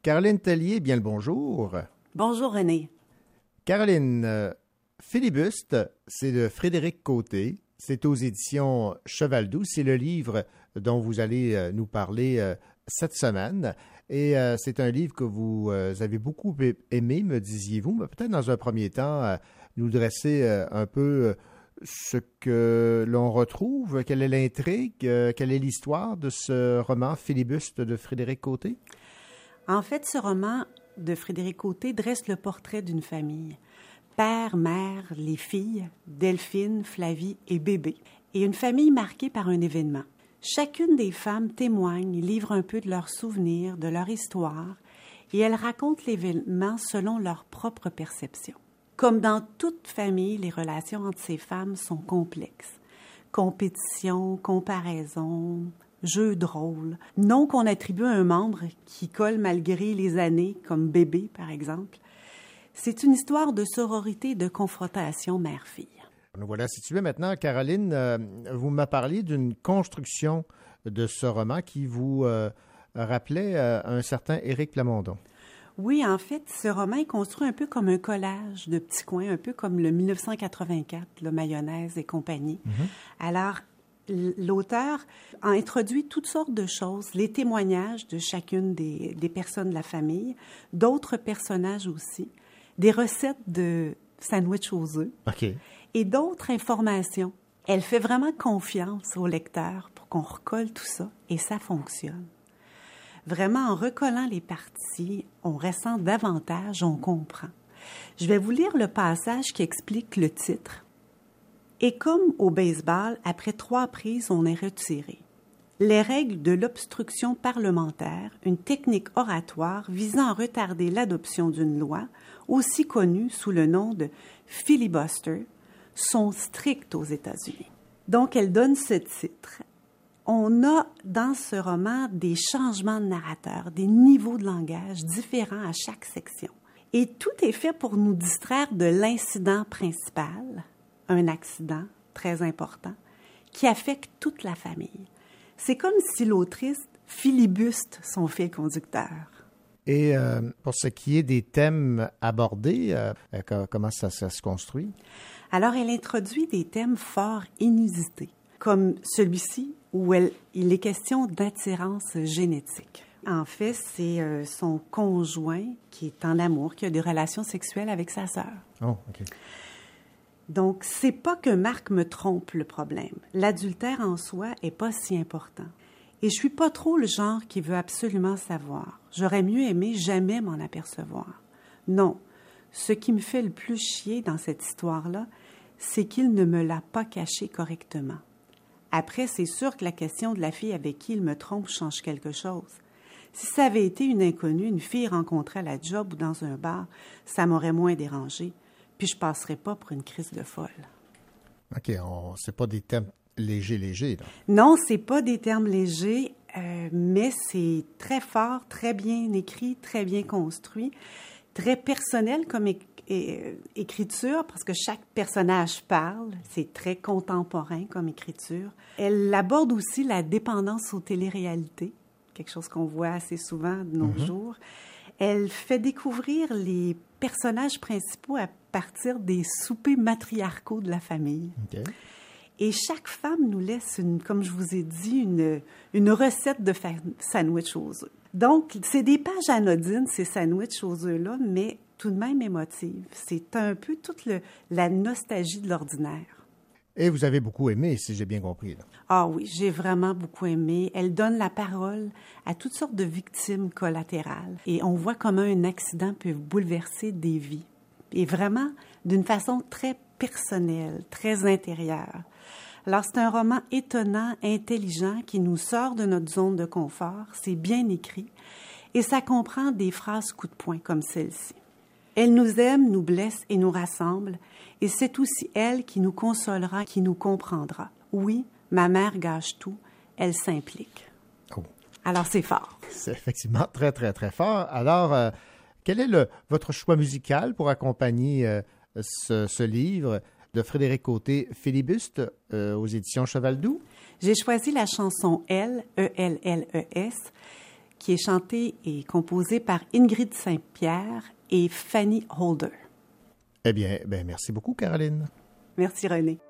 Speaker 2: Caroline Tellier, bien le bonjour.
Speaker 5: Bonjour René.
Speaker 2: Caroline, euh, Philibuste, c'est de Frédéric Côté. C'est aux éditions Cheval Doux. C'est le livre dont vous allez euh, nous parler euh, cette semaine. Et euh, c'est un livre que vous euh, avez beaucoup aimé, me disiez-vous. Mais peut-être dans un premier temps, euh, nous dresser un peu ce que l'on retrouve, quelle est l'intrigue, quelle est l'histoire de ce roman Philibuste de Frédéric Côté?
Speaker 5: En fait, ce roman de Frédéric Côté dresse le portrait d'une famille. Père, mère, les filles, Delphine, Flavie et bébé. Et une famille marquée par un événement. Chacune des femmes témoigne, livre un peu de leurs souvenirs, de leur histoire, et elles racontent l'événement selon leur propre perception. Comme dans toute famille, les relations entre ces femmes sont complexes. Compétition, comparaison, jeu de nom qu'on attribue à un membre qui colle malgré les années, comme bébé par exemple. C'est une histoire de sororité et de confrontation mère-fille.
Speaker 2: Nous voilà situés maintenant. Caroline, euh, vous me parliez d'une construction de ce roman qui vous euh, rappelait euh, un certain Éric Plamondon.
Speaker 5: Oui, en fait, ce roman est construit un peu comme un collage de petits coins, un peu comme le 1984, le mayonnaise et compagnie. Alors, l- l'auteur a introduit toutes sortes de choses, les témoignages de chacune des, des personnes de la famille, d'autres personnages aussi, des recettes de sandwich aux œufs
Speaker 2: OK.
Speaker 5: Et d'autres informations. Elle fait vraiment confiance au lecteur pour qu'on recolle tout ça et ça fonctionne. Vraiment, en recollant les parties, on ressent davantage, on comprend. Je vais vous lire le passage qui explique le titre. Et comme au baseball, après trois prises, on est retiré. Les règles de l'obstruction parlementaire, une technique oratoire visant à retarder l'adoption d'une loi, aussi connue sous le nom de filibuster, sont strictes aux États-Unis. Donc, elle donne ce titre. On a dans ce roman des changements de narrateur, des niveaux de langage différents à chaque section. Et tout est fait pour nous distraire de l'incident principal, un accident très important, qui affecte toute la famille. C'est comme si l'autrice filibuste son fil conducteur.
Speaker 2: Et euh, pour ce qui est des thèmes abordés, euh, euh, co- comment ça se construit?
Speaker 5: Alors, elle introduit des thèmes fort inusités, comme celui-ci où elle- il est question d'attirance génétique. En fait, c'est euh, son conjoint qui est en amour, qui a des relations sexuelles avec sa sœur.
Speaker 2: Oh, OK.
Speaker 5: Donc, c'est pas que Marc me trompe le problème. L'adultère en soi est pas si important. Et je suis pas trop le genre qui veut absolument savoir. J'aurais mieux aimé jamais m'en apercevoir. Non. Ce qui me fait le plus chier dans cette histoire-là, c'est qu'il ne me l'a pas caché correctement. Après, c'est sûr que la question de la fille avec qui il me trompe change quelque chose. Si ça avait été une inconnue, une fille rencontrée à la job ou dans un bar, ça m'aurait moins dérangé, puis je passerais pas pour une crise de folle.
Speaker 2: OK, on, c'est pas des thèmes légers, légers. Là.
Speaker 5: Non, c'est pas des termes légers, euh, mais c'est très fort, très bien écrit, très bien construit, très personnel comme é- é- écriture, parce que chaque personnage parle. C'est très contemporain comme écriture. Elle aborde aussi la dépendance aux téléréalités, quelque chose qu'on voit assez souvent de nos
Speaker 15: Mhm.
Speaker 5: jours. Elle fait découvrir les personnages principaux à partir des soupers matriarcaux de la famille. Et chaque femme nous laisse, une, comme je vous ai dit, une, une recette de sandwich aux œufs. Donc, c'est des pages anodines, ces sandwichs aux œufs-là, mais tout de même émotives. C'est un peu toute le- la nostalgie de l'ordinaire.
Speaker 2: Et vous avez beaucoup aimé, si j'ai bien compris. Là.
Speaker 5: Ah oui, j'ai vraiment beaucoup aimé. Elle donne la parole à toutes sortes de victimes collatérales. Et on voit comment un accident peut bouleverser des vies. Et vraiment d'une façon très personnelle, très intérieure. Alors c'est un roman étonnant, intelligent, qui nous sort de notre zone de confort. C'est bien écrit. Et ça comprend des phrases coup de poing comme celle-ci. Elle nous aime, nous blesse et nous rassemble, et c'est aussi elle qui nous consolera, qui nous comprendra. Oui, ma mère gâche tout, elle s'implique.
Speaker 2: Oh.
Speaker 5: Alors c'est fort.
Speaker 2: C'est effectivement très, très, très fort. Alors, euh, quel est le, votre choix musical pour accompagner euh, ce, ce livre de Frédéric Côté, Philibuste, euh, aux éditions Cheval Doux?
Speaker 5: J'ai choisi la chanson Elle, E-L-L-E-S,
Speaker 8: qui est chanté et composé par Ingrid Saint-Pierre et Fanny Holder.
Speaker 2: Eh bien, ben merci beaucoup, Caroline.
Speaker 8: Merci, René.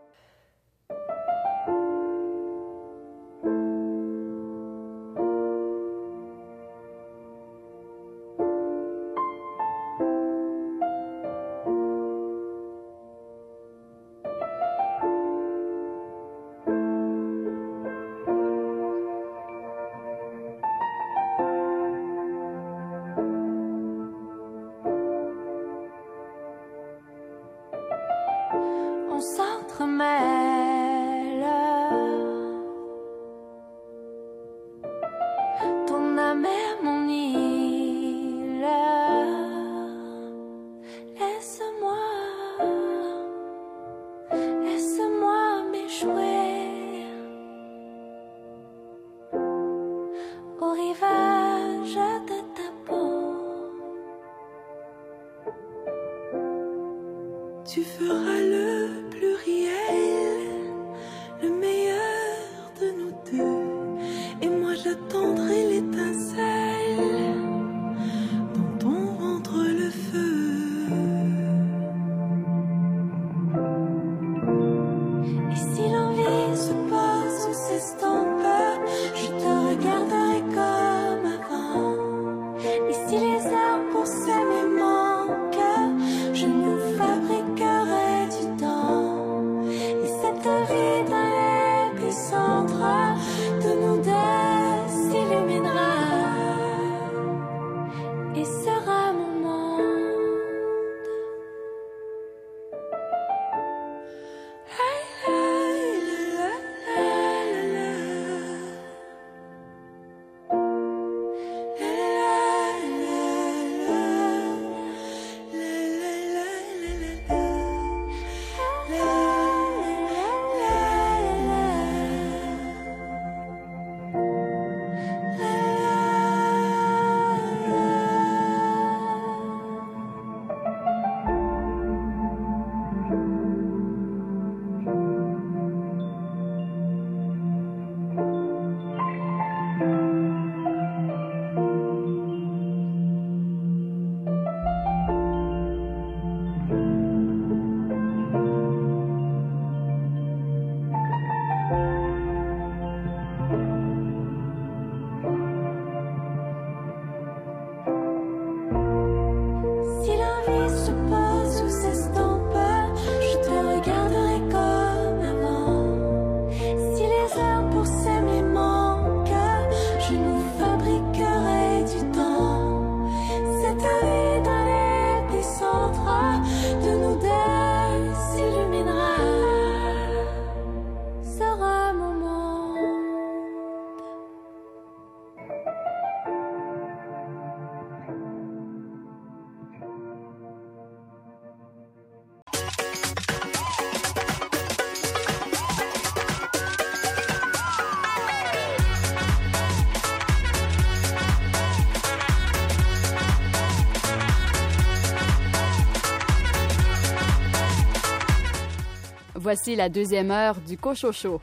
Speaker 1: Voici la deuxième heure du Cochocho.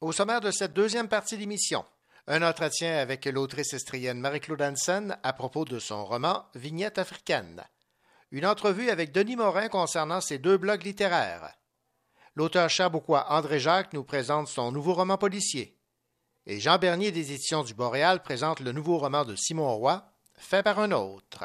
Speaker 2: Au sommaire de cette deuxième partie d'émission, un entretien avec l'autrice estrienne Marie-Claude Hansen à propos de son roman Vignette africaine. Une entrevue avec Denis Morin concernant ses deux blogs littéraires. L'auteur chabouquois André Jacques nous présente son nouveau roman policier. Et Jean Bernier des éditions du Boréal présente le nouveau roman de Simon Roy, fait par un autre.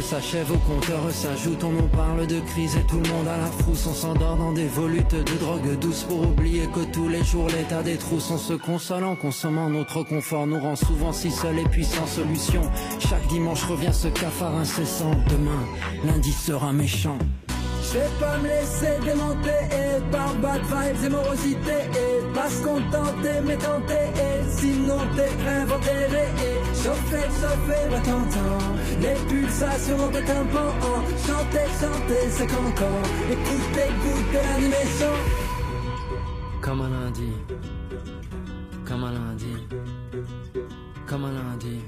Speaker 16: S'achève, au compteur s'ajoute, on nous parle de crise et tout le monde à la frousse. On s'endort dans des volutes de drogue douce pour oublier que tous les jours l'état des trousses. On se console en consommant notre confort, nous rend souvent si seuls et puis sans solution. Chaque dimanche revient ce cafard incessant. Demain, lundi sera méchant.
Speaker 17: Je vais pas me laisser démonter et par bad vibes et morosité et pas se contenter mais tenter et sinon t'es et chauffer, chauffer, va t'entendre les pulsations de tympans chanter, chanter c'est cancan écouter, goûter l'animation.
Speaker 16: Comme un lundi, comme un lundi, comme un lundi,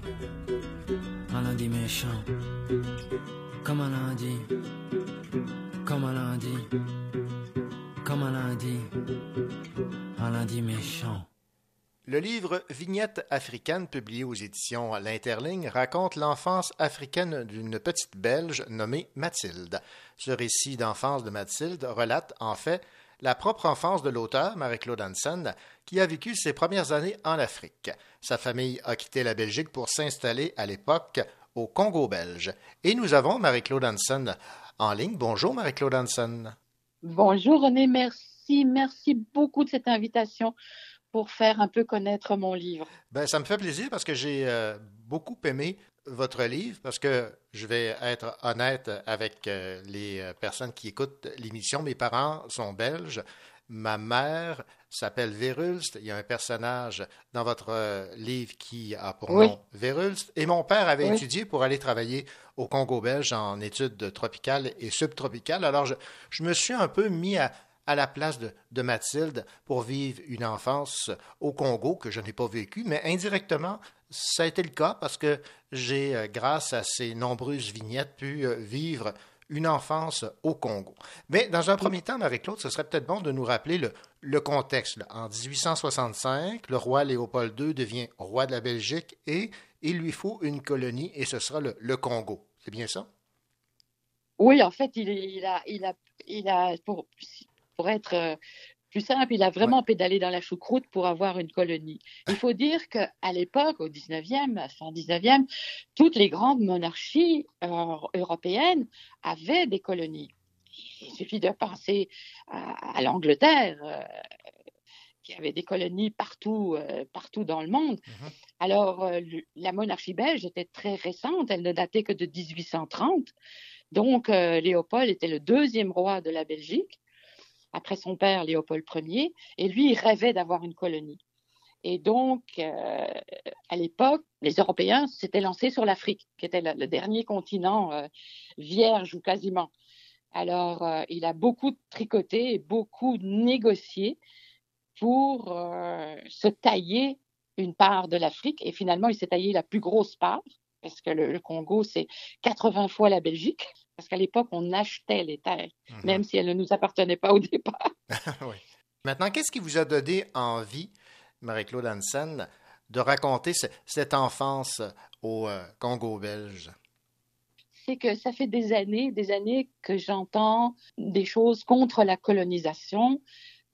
Speaker 16: un lundi méchant, comme un lundi, comme comme méchant.
Speaker 2: Le livre Vignettes africaines, publié aux éditions L'Interligne, raconte l'enfance africaine d'une petite Belge nommée Mathilde. Ce récit d'enfance de Mathilde relate, en fait, la propre enfance de l'auteur, Marie-Claude Hansen, qui a vécu ses premières années en Afrique. Sa famille a quitté la Belgique pour s'installer à l'époque au Congo belge. Et nous avons Marie-Claude Hansen en ligne. Bonjour Marie-Claude Hansen.
Speaker 18: Bonjour René, merci, merci beaucoup de cette invitation pour faire un peu connaître mon livre.
Speaker 2: Ben, ça me fait plaisir parce que j'ai euh, beaucoup aimé votre livre parce que je vais être honnête avec euh, les euh, personnes qui écoutent l'émission. Mes parents sont belges. Ma mère s'appelle Verhulst. Il y a un personnage dans votre euh, livre qui a pour
Speaker 18: Oui.
Speaker 2: nom Verhulst. Et mon père avait
Speaker 18: Oui.
Speaker 2: étudié pour aller travailler au Congo belge en études tropicales et subtropicales. Alors, je, je me suis un peu mis à, à la place de, de Mathilde pour vivre une enfance au Congo que je n'ai pas vécue, mais indirectement, ça a été le cas parce que j'ai, euh, grâce à ces nombreuses vignettes, pu euh, vivre une enfance au Congo. Mais dans un premier temps, Marie-Claude, ce serait peut-être bon de nous rappeler le, contexte. En 1865, le roi Léopold II devient roi de la Belgique et il lui faut une colonie et ce sera le, Congo. C'est bien ça?
Speaker 18: Oui, en fait, il, il a, il a, pour être euh, plus simple, il a vraiment pédalé dans la choucroute pour avoir une colonie. Il faut dire qu'à l'époque, au 19e, fin 19e, toutes les grandes monarchies euh, européennes avaient des colonies. Il suffit de penser à, à l'Angleterre, euh, qui avait des colonies partout, euh, partout dans le monde. Alors, euh, le- la monarchie belge était très récente, elle ne datait que de 1830. Donc, euh, Léopold était le deuxième roi de la Belgique, après son père Léopold Ier, et lui, il rêvait d'avoir une colonie. Et donc, euh, à l'époque, les Européens s'étaient lancés sur l'Afrique, qui était le, dernier continent euh, vierge ou quasiment. Alors, euh, il a beaucoup tricoté et beaucoup négocié pour euh, se tailler une part de l'Afrique. Et finalement, il s'est taillé la plus grosse part, parce que le Congo, c'est 80 fois la Belgique. Parce qu'à l'époque, on achetait les terres,
Speaker 2: Mhm.
Speaker 18: même si elles ne nous appartenaient pas au départ.
Speaker 2: oui. Maintenant, qu'est-ce qui vous a donné envie, Marie-Claude Hansen, de raconter ce- cette enfance au euh, Congo belge?
Speaker 18: c'est que ça fait des années, des années que j'entends des choses contre la colonisation,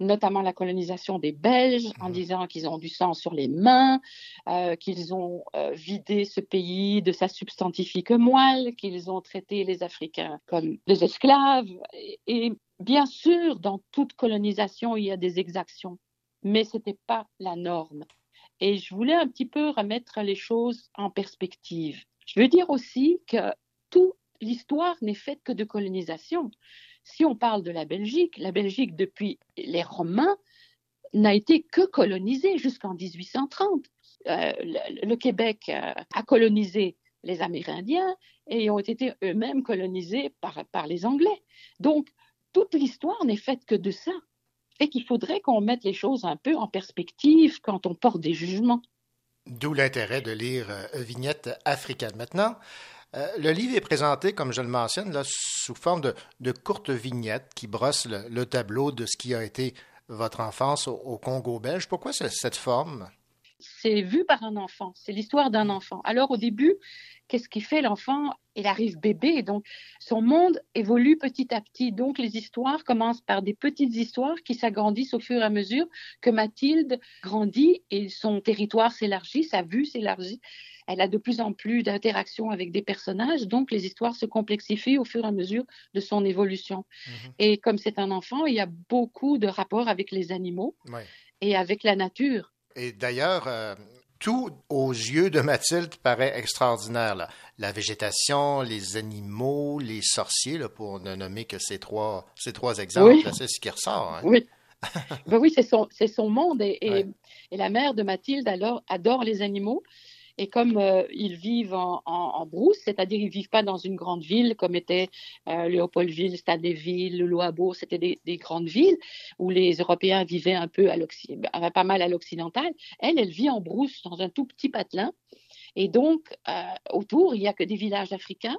Speaker 18: notamment la colonisation des Belges, en disant qu'ils ont du sang sur les mains, euh, qu'ils ont euh, vidé ce pays de sa substantifique moelle, qu'ils ont traité les Africains comme des esclaves. Et, et bien sûr, dans toute colonisation, il y a des exactions, mais ce n'était pas la norme. Et je voulais un petit peu remettre les choses en perspective. Je veux dire aussi que toute l'histoire n'est faite que de colonisation. Si on parle de la Belgique, la Belgique, depuis les Romains, n'a été que colonisée jusqu'en 1830. Euh, le, Québec euh, a colonisé les Amérindiens et ont été eux-mêmes colonisés par, par les Anglais. Donc, toute l'histoire n'est faite que de ça. Et qu'il faudrait qu'on mette les choses un peu en perspective quand on porte des jugements.
Speaker 2: D'où l'intérêt de lire euh, Vignette africaine. Maintenant, euh, le livre est présenté, comme je le mentionne, là, sous forme de, courtes vignettes qui brossent le, le, tableau de ce qui a été votre enfance au, au Congo belge. Pourquoi cette forme?
Speaker 18: C'est vu par un enfant, c'est l'histoire d'un enfant. Alors au début, qu'est-ce qui fait l'enfant? Il arrive bébé, donc son monde évolue petit à petit. Donc les histoires commencent par des petites histoires qui s'agrandissent au fur et à mesure que Mathilde grandit et son territoire s'élargit, sa vue s'élargit. Elle a de plus en plus d'interactions avec des personnages, donc les histoires se complexifient au fur et à mesure de son évolution. Mmh. Et comme c'est un enfant, il y a beaucoup de rapports avec les animaux
Speaker 2: ouais.
Speaker 18: et avec la nature.
Speaker 2: Et d'ailleurs, euh, tout aux yeux de Mathilde paraît extraordinaire. Là. La végétation, les animaux, les sorciers, là, pour ne nommer que ces trois, ces trois exemples,
Speaker 18: oui.
Speaker 2: c'est ce qui ressort. Hein?
Speaker 18: Oui. ben oui, c'est son, son, monde. Et, et, ouais. et, la mère de Mathilde alors, adore les animaux. Et comme euh, ils vivent en, en, en brousse, c'est-à-dire ils vivent pas dans une grande ville comme était euh, Léopoldville, Stade-des-Villes, le Loabo, c'était des, des, grandes villes où les Européens vivaient un peu à l'occidental, pas mal à l'occidental. Elle, elle vit en brousse dans un tout petit patelin. Et donc, euh, autour, il n'y a que des villages africains.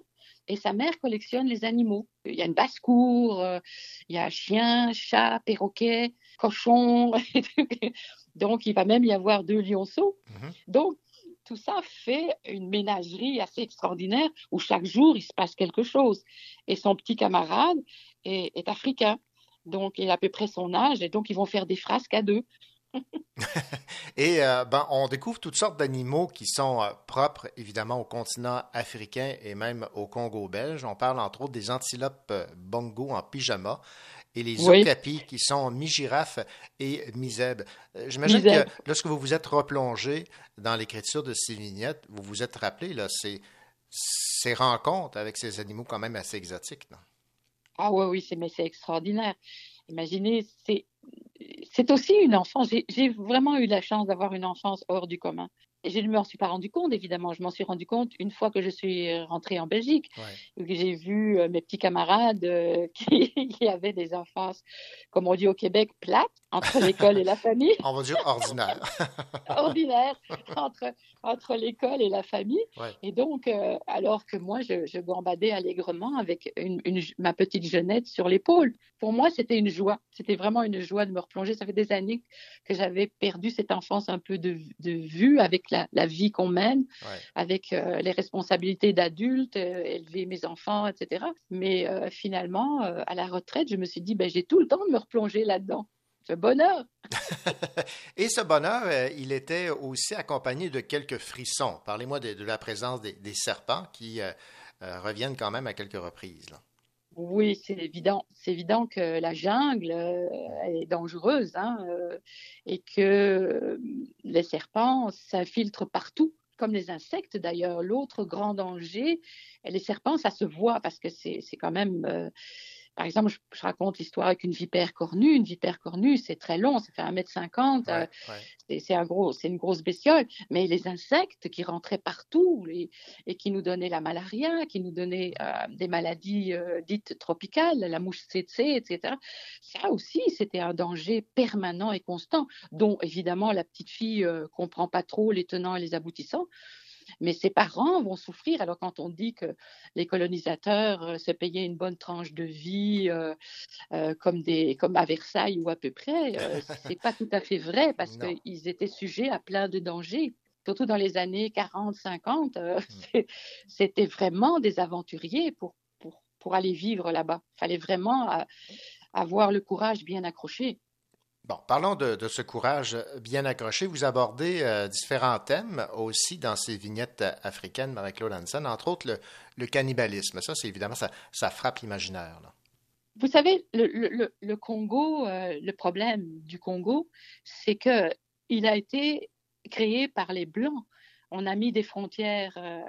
Speaker 18: Et sa mère collectionne les animaux. Il y a une basse-cour, euh, il y a chien, chat, perroquet, cochon. donc, il va même y avoir deux lionceaux.
Speaker 2: Mm -hmm.
Speaker 18: Donc, tout ça fait une ménagerie assez extraordinaire où chaque jour il se passe quelque chose. Et son petit camarade est, africain, donc il a à peu près son âge, et donc ils vont faire des frasques à deux.
Speaker 2: et euh, ben, on découvre toutes sortes d'animaux qui sont euh, propres évidemment au continent africain et même au Congo belge. On parle entre autres des antilopes euh, bongo en pyjama et les
Speaker 18: oui.
Speaker 2: okapis qui sont mi-girafe et mi-zèbre. J'imagine que lorsque vous vous êtes replongé dans l'écriture de ces vignettes, vous vous êtes rappelé là, ces, ces rencontres avec ces animaux quand même assez exotiques. Non?
Speaker 18: Ah oui, oui, c'est, mais c'est extraordinaire. Imaginez, c'est, aussi une enfance. J'ai, j'ai vraiment eu la chance d'avoir une enfance hors du commun. Je ne m'en suis pas rendu compte, évidemment. Je m'en suis rendu compte une fois que je suis rentrée en Belgique,
Speaker 2: ouais.
Speaker 18: que j'ai vu euh, mes petits camarades euh, qui, qui, avaient des enfances, comme on dit au Québec, plates, entre l'école et la famille.
Speaker 2: On va dire ordinaire.
Speaker 18: ordinaire, entre, entre l'école et la famille.
Speaker 2: Ouais.
Speaker 18: Et donc, euh, alors que moi, je, je gambadais allègrement avec une, une, ma petite jeunette sur l'épaule. Pour moi, c'était une joie. C'était vraiment une joie de me replonger. Ça fait des années que j'avais perdu cette enfance un peu de, de vue avec la, la vie qu'on mène,
Speaker 2: ouais.
Speaker 18: avec euh, les responsabilités d'adulte, euh, élever mes enfants, etc. Mais euh, finalement, à la retraite, je me suis dit, ben, j'ai tout le temps de me replonger là-dedans. Ce bonheur.
Speaker 2: Et ce bonheur, il était aussi accompagné de quelques frissons. Parlez-moi de, de, la présence des, des serpents qui reviennent quand même à quelques reprises. Là.
Speaker 18: Oui, c'est évident. C'est évident que la jungle euh, est dangereuse hein, euh, et que les serpents s'infiltrent partout, comme les insectes d'ailleurs. L'autre grand danger, les serpents, ça se voit parce que c'est quand même. Euh, par exemple, je, je raconte l'histoire avec une vipère cornue. Une vipère cornue, c'est très long, ça fait 1m50.
Speaker 2: Ouais,
Speaker 18: euh,
Speaker 2: ouais.
Speaker 18: C'est un gros, une grosse bestiole. Mais les insectes qui rentraient partout les, et qui nous donnaient la malaria, qui nous donnaient euh, des maladies euh, dites tropicales, la mouche tsetse, etc. Ça aussi, c'était un danger permanent et constant, dont évidemment la petite fille euh, comprend pas trop les tenants et les aboutissants mais ses parents vont souffrir. Alors quand on dit que les colonisateurs euh, se payaient une bonne tranche de vie euh, euh, comme, des, comme à Versailles ou à peu près, euh, c'est pas tout à fait vrai parce qu'ils étaient sujets à plein de dangers. Surtout dans les années 40, 50, euh, mm. c'était vraiment des aventuriers pour, pour, pour aller vivre là-bas. Il fallait vraiment euh, avoir le courage bien accroché.
Speaker 2: Bon, parlons de, ce courage bien accroché. Vous abordez euh, différents thèmes aussi dans ces vignettes africaines, Marie-Claude Hansen, entre autres le, cannibalisme. Ça, c'est évidemment, ça, frappe l'imaginaire.
Speaker 18: Vous savez, le, Congo, euh, le problème du Congo, c'est que il a été créé par les Blancs. On a mis des frontières euh,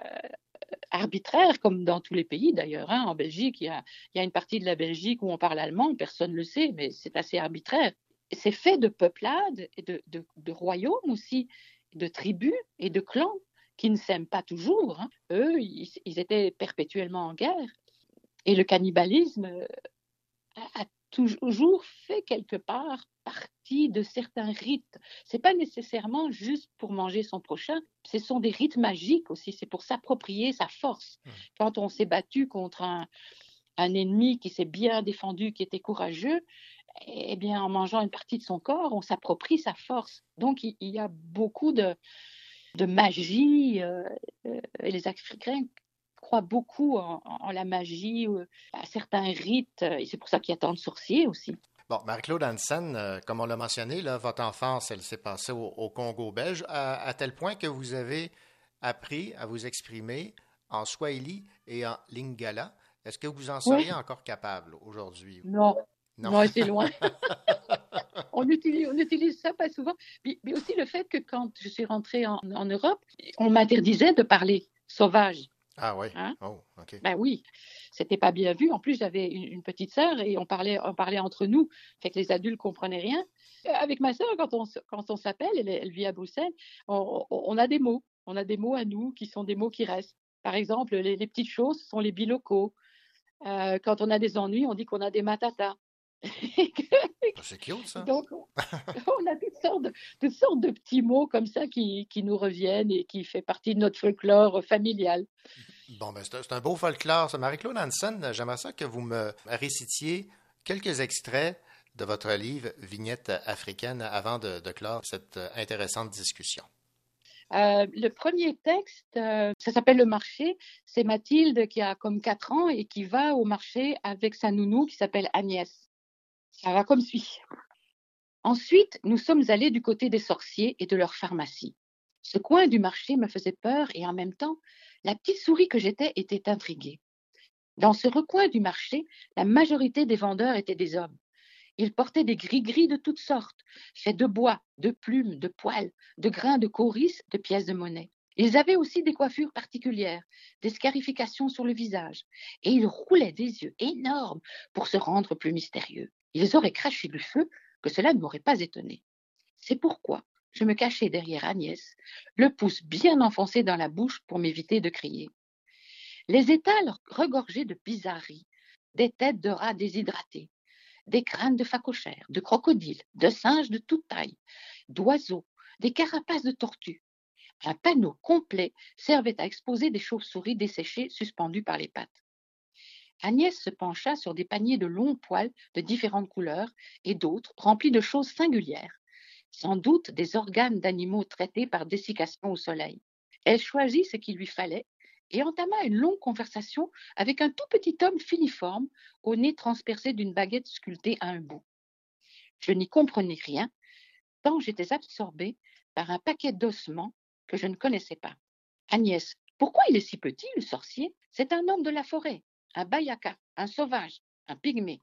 Speaker 18: arbitraires, comme dans tous les pays d'ailleurs. Hein. En Belgique, il y, a, il y a une partie de la Belgique où on parle allemand, personne ne le sait, mais c'est assez arbitraire c'est fait de peuplades et de, de, de, royaumes aussi, de tribus et de clans qui ne s'aiment pas toujours. Hein. Eux, ils, ils, étaient perpétuellement en guerre. Et le cannibalisme a, a toujours fait quelque part partie de certains rites. C'est pas nécessairement juste pour manger son prochain. Ce sont des rites magiques aussi. C'est pour s'approprier sa force. Quand on s'est battu contre un, un ennemi qui s'est bien défendu, qui était courageux, eh bien, en mangeant une partie de son corps, on s'approprie sa force. Donc, il, il y a beaucoup de, de magie. euh, euh, et les Africains croient beaucoup en, en la magie, à certains rites. euh, Et c'est pour ça qu'il y a tant de sorciers aussi.
Speaker 2: Bon, Marie-Claude Hansen, euh, comme on l'a mentionné, là, votre enfance, elle s'est passée au, au Congo belge, à, à tel point que vous avez appris à vous exprimer en Swahili et en Lingala. Est-ce que vous en seriez encore capable aujourd'hui?
Speaker 18: Non,
Speaker 2: Non.
Speaker 18: non, c'est loin. on, utilise, on utilise ça pas souvent. Mais, mais aussi le fait que quand je suis rentrée en, en Europe, on m'interdisait de parler sauvage.
Speaker 2: Ah oui.
Speaker 18: Hein?
Speaker 2: Oh, OK.
Speaker 18: Ben oui, c'était pas bien vu. En plus, j'avais une, une petite sœur et on parlait, on parlait entre nous, fait que les adultes comprenaient rien. Euh, Avec ma sœur, quand on, quand on s'appelle, elle, elle vit à Bruxelles, on, a des mots. On a des mots à nous qui sont des mots qui restent. Par exemple, les, les petites choses sont les bilocaux. Euh, quand on a des ennuis, on dit qu'on a des matatas.
Speaker 2: C'est cute, ça.
Speaker 18: Donc, on, on a toutes sortes, de, toutes sortes de petits mots comme ça qui, qui nous reviennent et qui fait partie de notre folklore familial.
Speaker 2: Bon, ben, c'est un- beau folklore. Marie-Claude Hansen, j'aimerais ça que vous me récitiez quelques extraits de votre livre Vignettes africaines avant de, de clore cette euh, intéressante discussion.
Speaker 18: Euh, le premier texte, euh, ça s'appelle Le marché. C'est Mathilde qui a comme 4 ans et qui va au marché avec sa nounou qui s'appelle Agnès. Ça va comme suit. Ensuite, nous sommes allés du côté des sorciers et de leur pharmacie. Ce coin du marché me faisait peur et en même temps, la petite souris que j'étais était intriguée. Dans ce recoin du marché, la majorité des vendeurs étaient des hommes. Ils portaient des gris-gris de toutes sortes, faits de bois, de plumes, de poils, de grains de coris, de pièces de monnaie. Ils avaient aussi des coiffures particulières, des scarifications sur le visage, et ils roulaient des yeux énormes pour se rendre plus mystérieux. Ils auraient craché du feu, que cela ne m'aurait pas étonné. C'est pourquoi je me cachais derrière Agnès, le pouce bien enfoncé dans la bouche pour m'éviter de crier. Les étals regorgeaient de bizarreries, des têtes de rats déshydratés, des crânes de phacochères, de crocodiles, de singes de toute taille, d'oiseaux, des carapaces de tortues. Un panneau complet servait à exposer des chauves-souris desséchées suspendues par les pattes. Agnès se pencha sur des paniers de longs poils de différentes couleurs et d'autres remplis de choses singulières, sans doute des organes d'animaux traités par dessiccation au soleil. Elle choisit ce qu'il lui fallait et entama une longue conversation avec un tout petit homme filiforme, au nez transpercé d'une baguette sculptée à un bout. Je n'y comprenais rien, tant j'étais absorbée par un paquet d'ossements que je ne connaissais pas. Agnès, pourquoi il est si petit, le sorcier? C'est un homme de la forêt, un bayaka, un sauvage, un pygmée.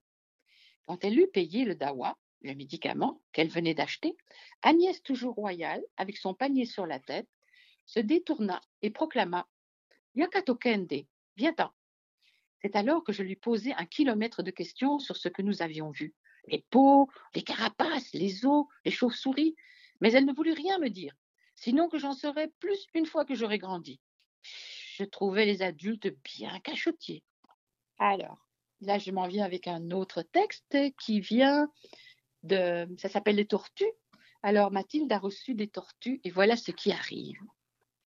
Speaker 18: Quand elle eut payé le dawa, le médicament qu'elle venait d'acheter, Agnès, toujours royale, avec son panier sur la tête, se détourna et proclama Yakato Kende, viens-t'en. C'est alors que je lui posai un kilomètre de questions sur ce que nous avions vu. Les peaux, les carapaces, les os, les chauves-souris. Mais elle ne voulut rien me dire, sinon que j'en saurais plus une fois que j'aurais grandi. Je trouvais les adultes bien cachotiers. Alors, là, je m'en viens avec un autre texte qui vient de. Ça s'appelle Les Tortues. Alors, Mathilde a reçu des tortues et voilà ce qui arrive.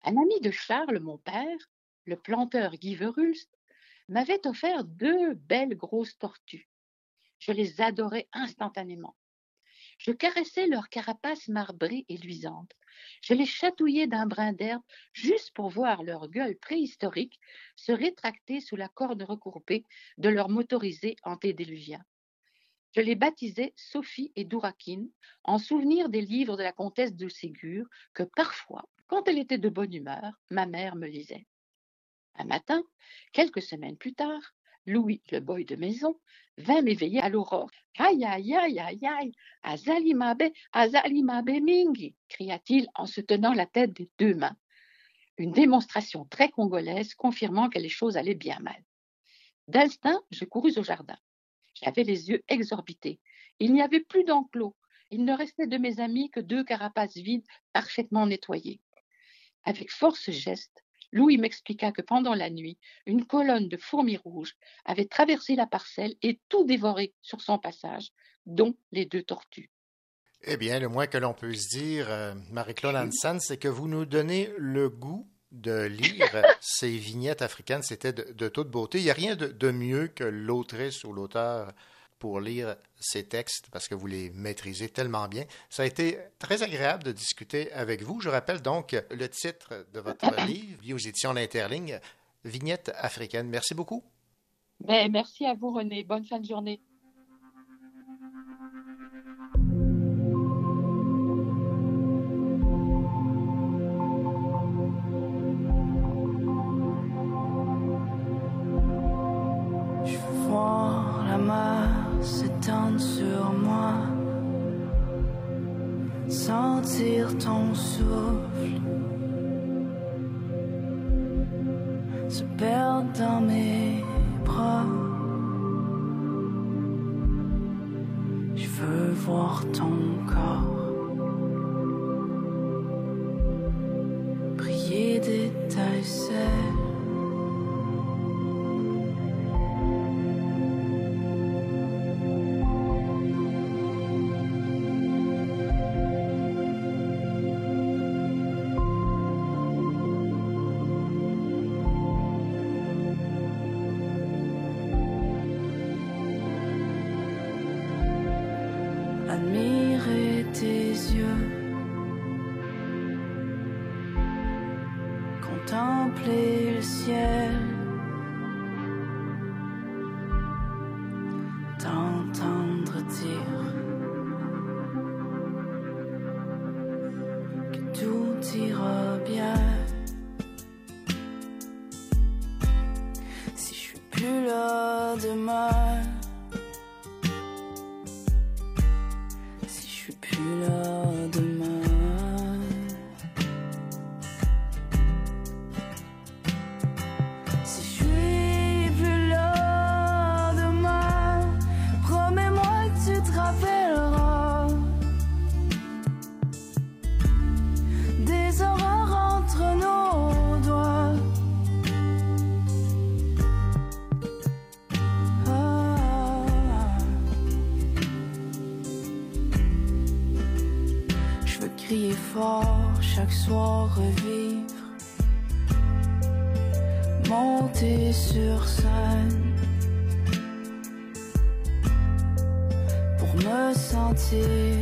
Speaker 18: Un ami de Charles, mon père, le planteur Guy Verhulst, m'avait offert deux belles grosses tortues. Je les adorais instantanément. Je caressais leur carapace marbrée et luisante. Je les chatouillais d'un brin d'herbe juste pour voir leur gueule préhistorique se rétracter sous la corde recourbée de leur motorisé antédéluvien. Je les baptisais Sophie et Dourakine en souvenir des livres de la comtesse de Ségur que parfois, quand elle était de bonne humeur, ma mère me lisait. Un matin, quelques semaines plus tard, Louis, le boy de maison, vint m'éveiller à l'aurore. Aïe, aïe, aïe, aïe, aïe, Azalimabe, Azalimabe Mingi, cria-t-il en se tenant la tête des deux mains. Une démonstration très congolaise confirmant que les choses allaient bien mal. D'instinct, je courus au jardin. J'avais les yeux exorbités. Il n'y avait plus d'enclos. Il ne restait de mes amis que deux carapaces vides parfaitement nettoyées. Avec force geste, Louis m'expliqua que pendant la nuit, une colonne de fourmis rouges avait traversé la parcelle et tout dévoré sur son passage, dont les deux tortues.
Speaker 2: Eh bien, le moins que l'on peut se dire, euh, Marie-Claude Hansen, c'est que vous nous donnez le goût de lire ces vignettes africaines. C'était de, de toute beauté. Il n'y a rien de, de mieux que l'autrice ou l'auteur pour lire ces textes parce que vous les maîtrisez tellement bien. Ça a été très agréable de discuter avec vous. Je rappelle donc le titre de votre livre, aux éditions L'Interligne, Vignettes africaines. Merci beaucoup.
Speaker 18: Ben, merci à vous, René. Bonne fin de journée.
Speaker 8: Sentir ton souffle se perdre dans mes bras. Je veux voir ton corps chaque soir, revivre, monter sur scène. Pour me sentir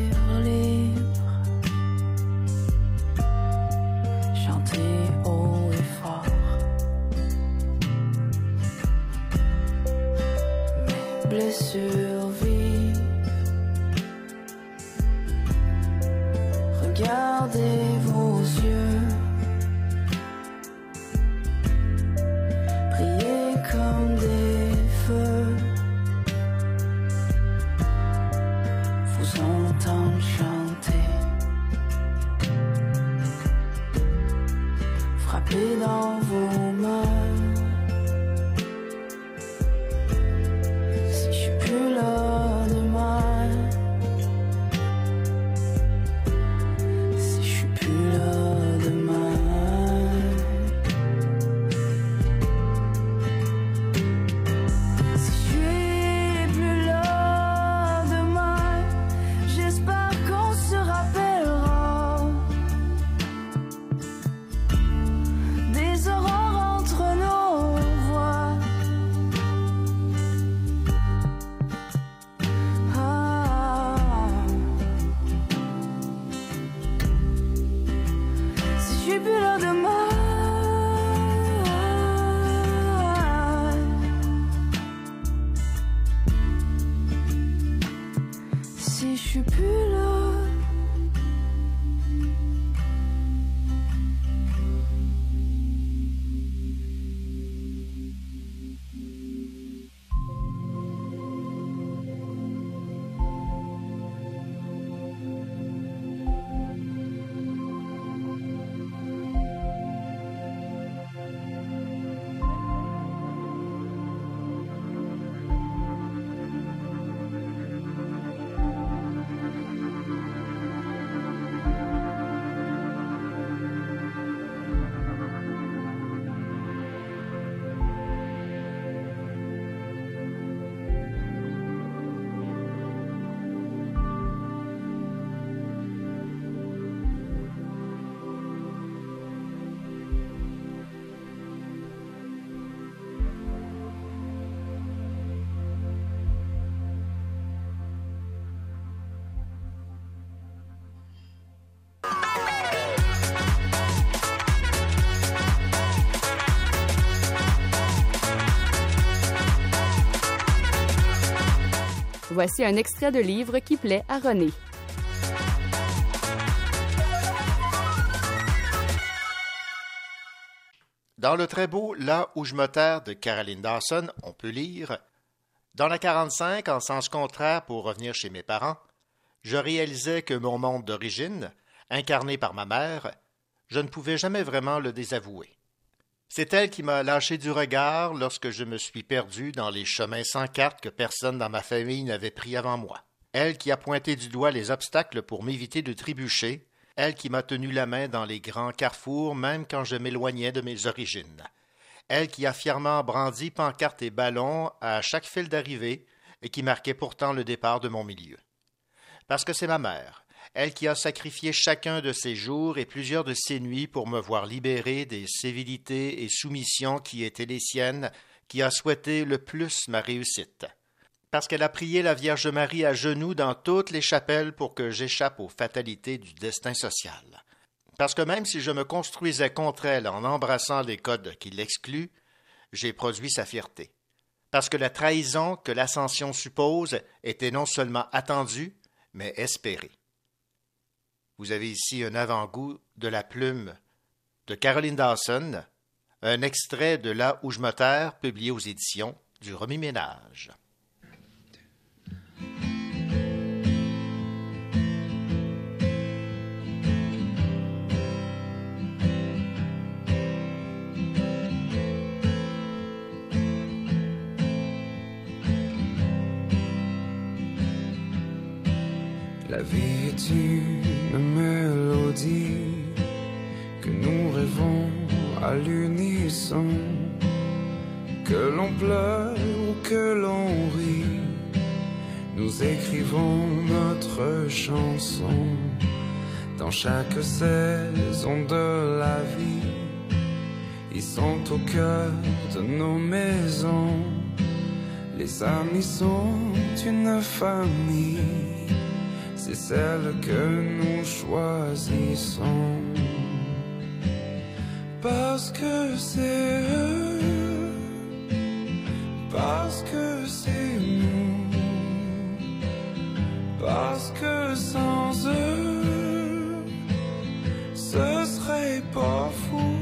Speaker 1: Voici un extrait de livre qui plaît à René.
Speaker 2: Dans le très beau Là où je me terre de Caroline Dawson, on peut lire Dans la 45, en sens contraire pour revenir chez mes parents, je réalisais que mon monde d'origine, incarné par ma mère, je ne pouvais jamais vraiment le désavouer. C'est elle qui m'a lâché du regard lorsque je me suis perdu dans les chemins sans carte que personne dans ma famille n'avait pris avant moi. Elle qui a pointé du doigt les obstacles pour m'éviter de trébucher, elle qui m'a tenu la main dans les grands carrefours même quand je m'éloignais de mes origines. Elle qui a fièrement brandi pancartes et ballons à chaque fil d'arrivée et qui marquait pourtant le départ de mon milieu. Parce que c'est ma mère, elle qui a sacrifié chacun de ses jours et plusieurs de ses nuits pour me voir libéré des civilités et soumissions qui étaient les siennes, qui a souhaité le plus ma réussite. Parce qu'elle a prié la Vierge Marie à genoux dans toutes les chapelles pour que j'échappe aux fatalités du destin social. Parce que même si je me construisais contre elle en embrassant les codes qui l'excluent, j'ai produit sa fierté. Parce que la trahison que l'ascension suppose était non seulement attendue, mais espérée. Vous avez ici un avant-goût de la plume de Caroline Dawson, un extrait de Là où je me terre, publié aux éditions du Remis Ménage.
Speaker 17: La vie une mélodie que nous rêvons à l'unisson, que l'on pleure ou que l'on rit, nous écrivons notre chanson. Dans chaque saison de la vie. Ils sont au cœur de nos maisons, les amis sont une famille c'est celle que nous choisissons. Parce que c'est eux, parce que c'est nous, parce que sans eux, ce serait pas fou.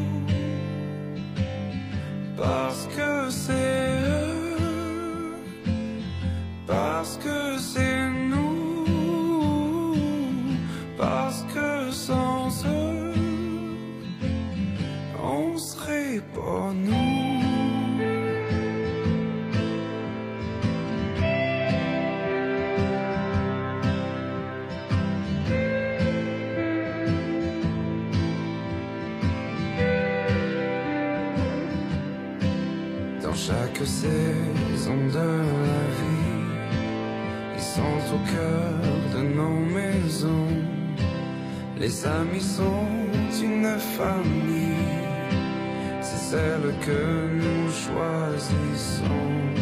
Speaker 17: Parce que c'est eux, parce que c'est nous. Parce que sans eux, on serait pas nous. Dans chaque saison de la vie, ils sont au cœur de nos maisons. Les amis sont une famille, c'est celle que nous choisissons.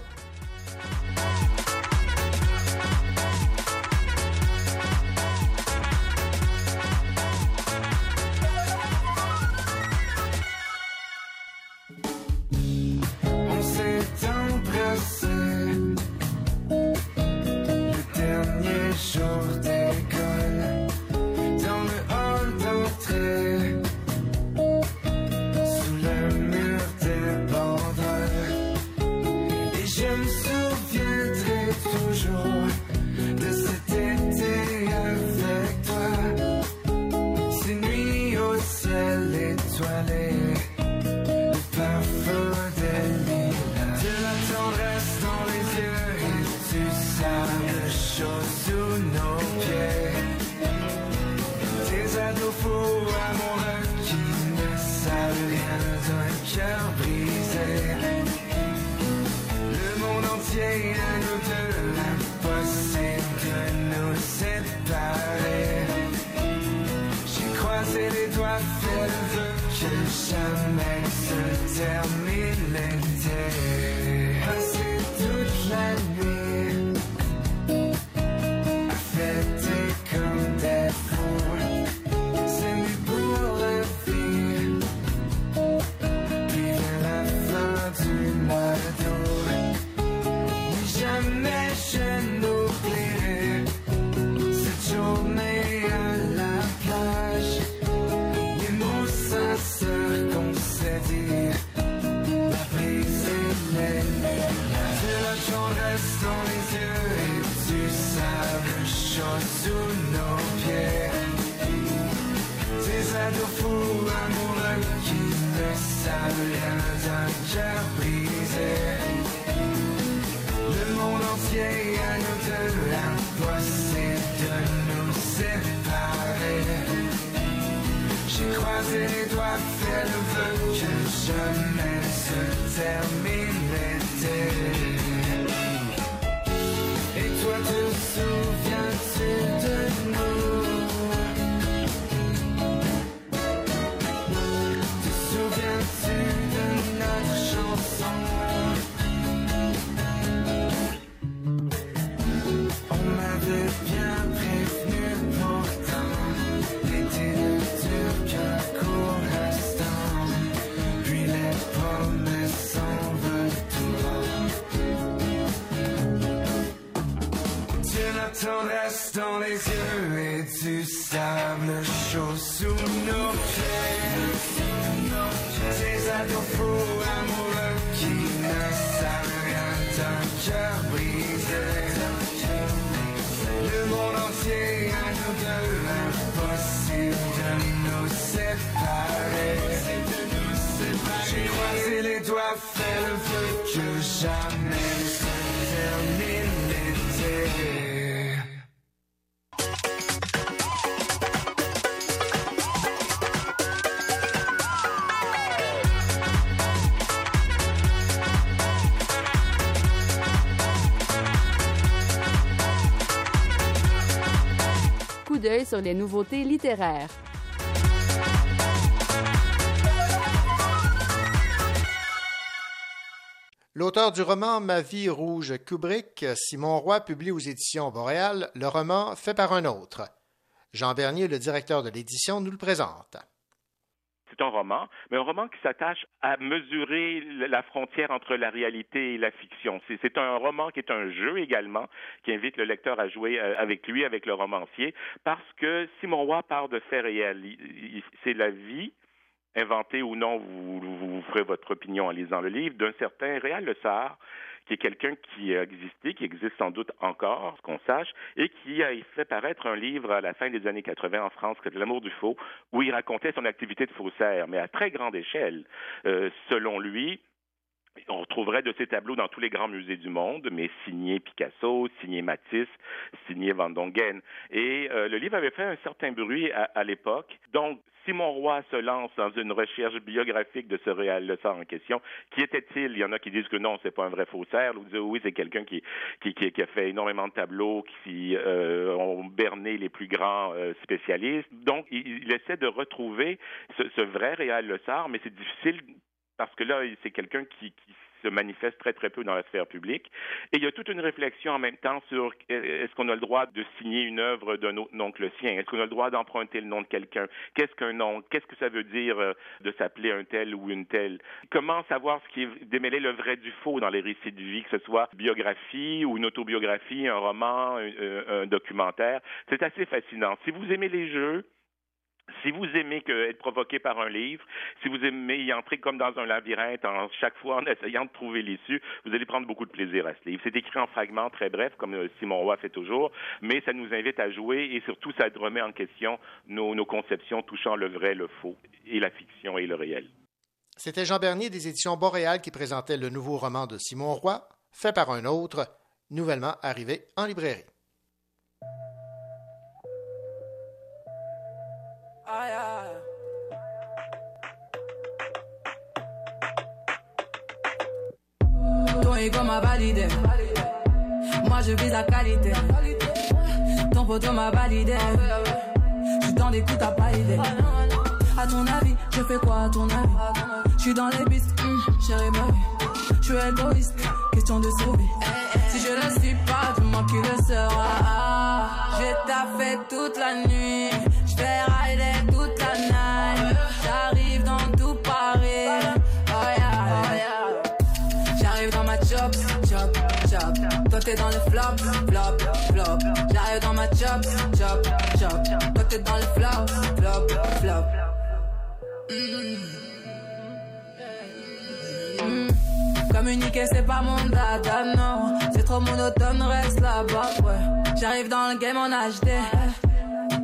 Speaker 1: Sur les nouveautés littéraires.
Speaker 2: L'auteur du roman Ma vie rouge Kubrick, Simon Roy, publie aux éditions Boréal le roman fait par un autre. Jean Bernier, le directeur de l'édition, nous le présente.
Speaker 19: C'est un roman, mais un roman qui s'attache à mesurer la frontière entre la réalité et la fiction. C'est- un roman qui est un jeu également, qui invite le lecteur à jouer euh, avec lui, avec le romancier, parce que Simon Roy part de faits réels. C'est la vie inventé ou non, vous, vous, ferez votre opinion en lisant le livre, d'un certain Réal Le Sarre, qui est quelqu'un qui a existé, qui existe sans doute encore, qu'on sache, et qui a fait paraître un livre à la fin des années 80 en France, L'amour du faux, où il racontait son activité de faussaire, mais à très grande échelle. Euh, selon lui, on retrouverait de ces tableaux dans tous les grands musées du monde, mais signés Picasso, signés Matisse, signés Van Dongen. Et euh, le livre avait fait un certain bruit à, l'époque. Donc, Simon Roy se lance dans une recherche biographique de ce réal leçon en question. Qui était-il? Il y en a qui disent que non, c'est pas un vrai faussaire. D'autres disent oui, c'est quelqu'un qui, a fait énormément de tableaux, qui euh, ont berné les plus grands euh, spécialistes. Donc, il, essaie de retrouver ce, vrai réal Lessard, mais c'est difficile parce que là, c'est quelqu'un qui, se manifeste très très peu dans la sphère publique. Et il y a toute une réflexion en même temps sur euh, est-ce qu'on a le droit de signer une œuvre d'un autre nom que le sien? Est-ce qu'on a le droit d'emprunter le nom de quelqu'un? Qu'est-ce qu'un nom? Qu'est-ce que ça veut dire euh, de s'appeler un tel ou une telle? Comment savoir ce qui est démêler le vrai du faux dans les récits de vie, que ce soit biographie ou une autobiographie, un roman, un documentaire? C'est assez fascinant. Si vous aimez les jeux, si vous aimez être provoqué par un livre, si vous aimez y entrer comme dans un labyrinthe, en chaque fois en essayant de trouver l'issue, vous allez prendre beaucoup de plaisir à ce livre. C'est écrit en fragments très brefs, comme euh, Simon Roy fait toujours, mais ça nous invite à jouer et surtout ça remet en question nos, nos conceptions touchant le vrai, le faux, et la fiction et le réel.
Speaker 2: C'était Jean Bernier des éditions Boréal qui présentait le nouveau roman de Simon Roy, fait par un autre, nouvellement arrivé en librairie.
Speaker 20: M'a validé. Moi je vise la qualité. Ton poteau m'a validé. J'suis dans des coups, t'as pas idée. À ton avis, je fais quoi à ton avis? J'suis dans les pistes, hum, chérie Je J'suis égoïste, question de sauver. Si je le suis pas, dis-moi qui le sera. J'ai taffé toute la nuit. J'fais dans le flop, flop, flop. J'arrive dans ma chop, chop, chop. Toi t'es dans le flop, flop, flop. Communiquer c'est pas mon dada, non C'est trop monotone, reste là-bas, ouais J'arrive dans le game en HD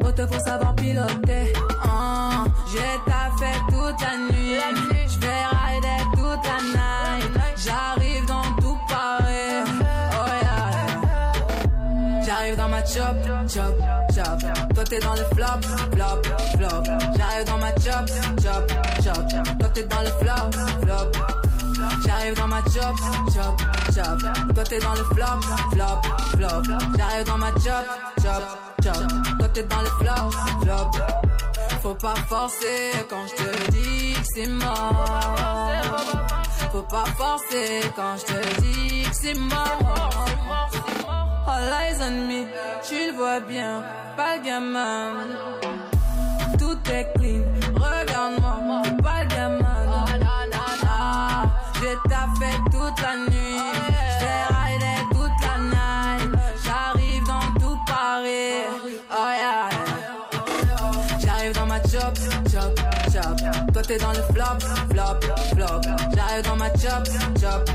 Speaker 20: Auto faut savoir piloter oh, J'ai taffé toute la nuit t'es dans le flop, flop, flop J'arrive dans ma chop, chop, chop Toi t'es dans le flop, flop J'arrive dans ma chop, chop, chop. Toi t'es dans le flop, flop, flop. J'arrive dans ma chop, chop, chop. Toi t'es dans le flop, flop. Faut pas forcer quand je te dis que c'est mort. Faut pas forcer quand je te dis que c'est mort. All eyes on me, tu le vois bien, pas gamin. Tout est clean, regarde-moi, pas gamin. J'ai taffé toute la nuit, j'fais rider toute la night. J'arrive dans tout Paris, oh yeah. J'arrive dans ma chop, chop, chop. Toi t'es dans le flop, flop, flop. J'arrive dans ma chop, chop.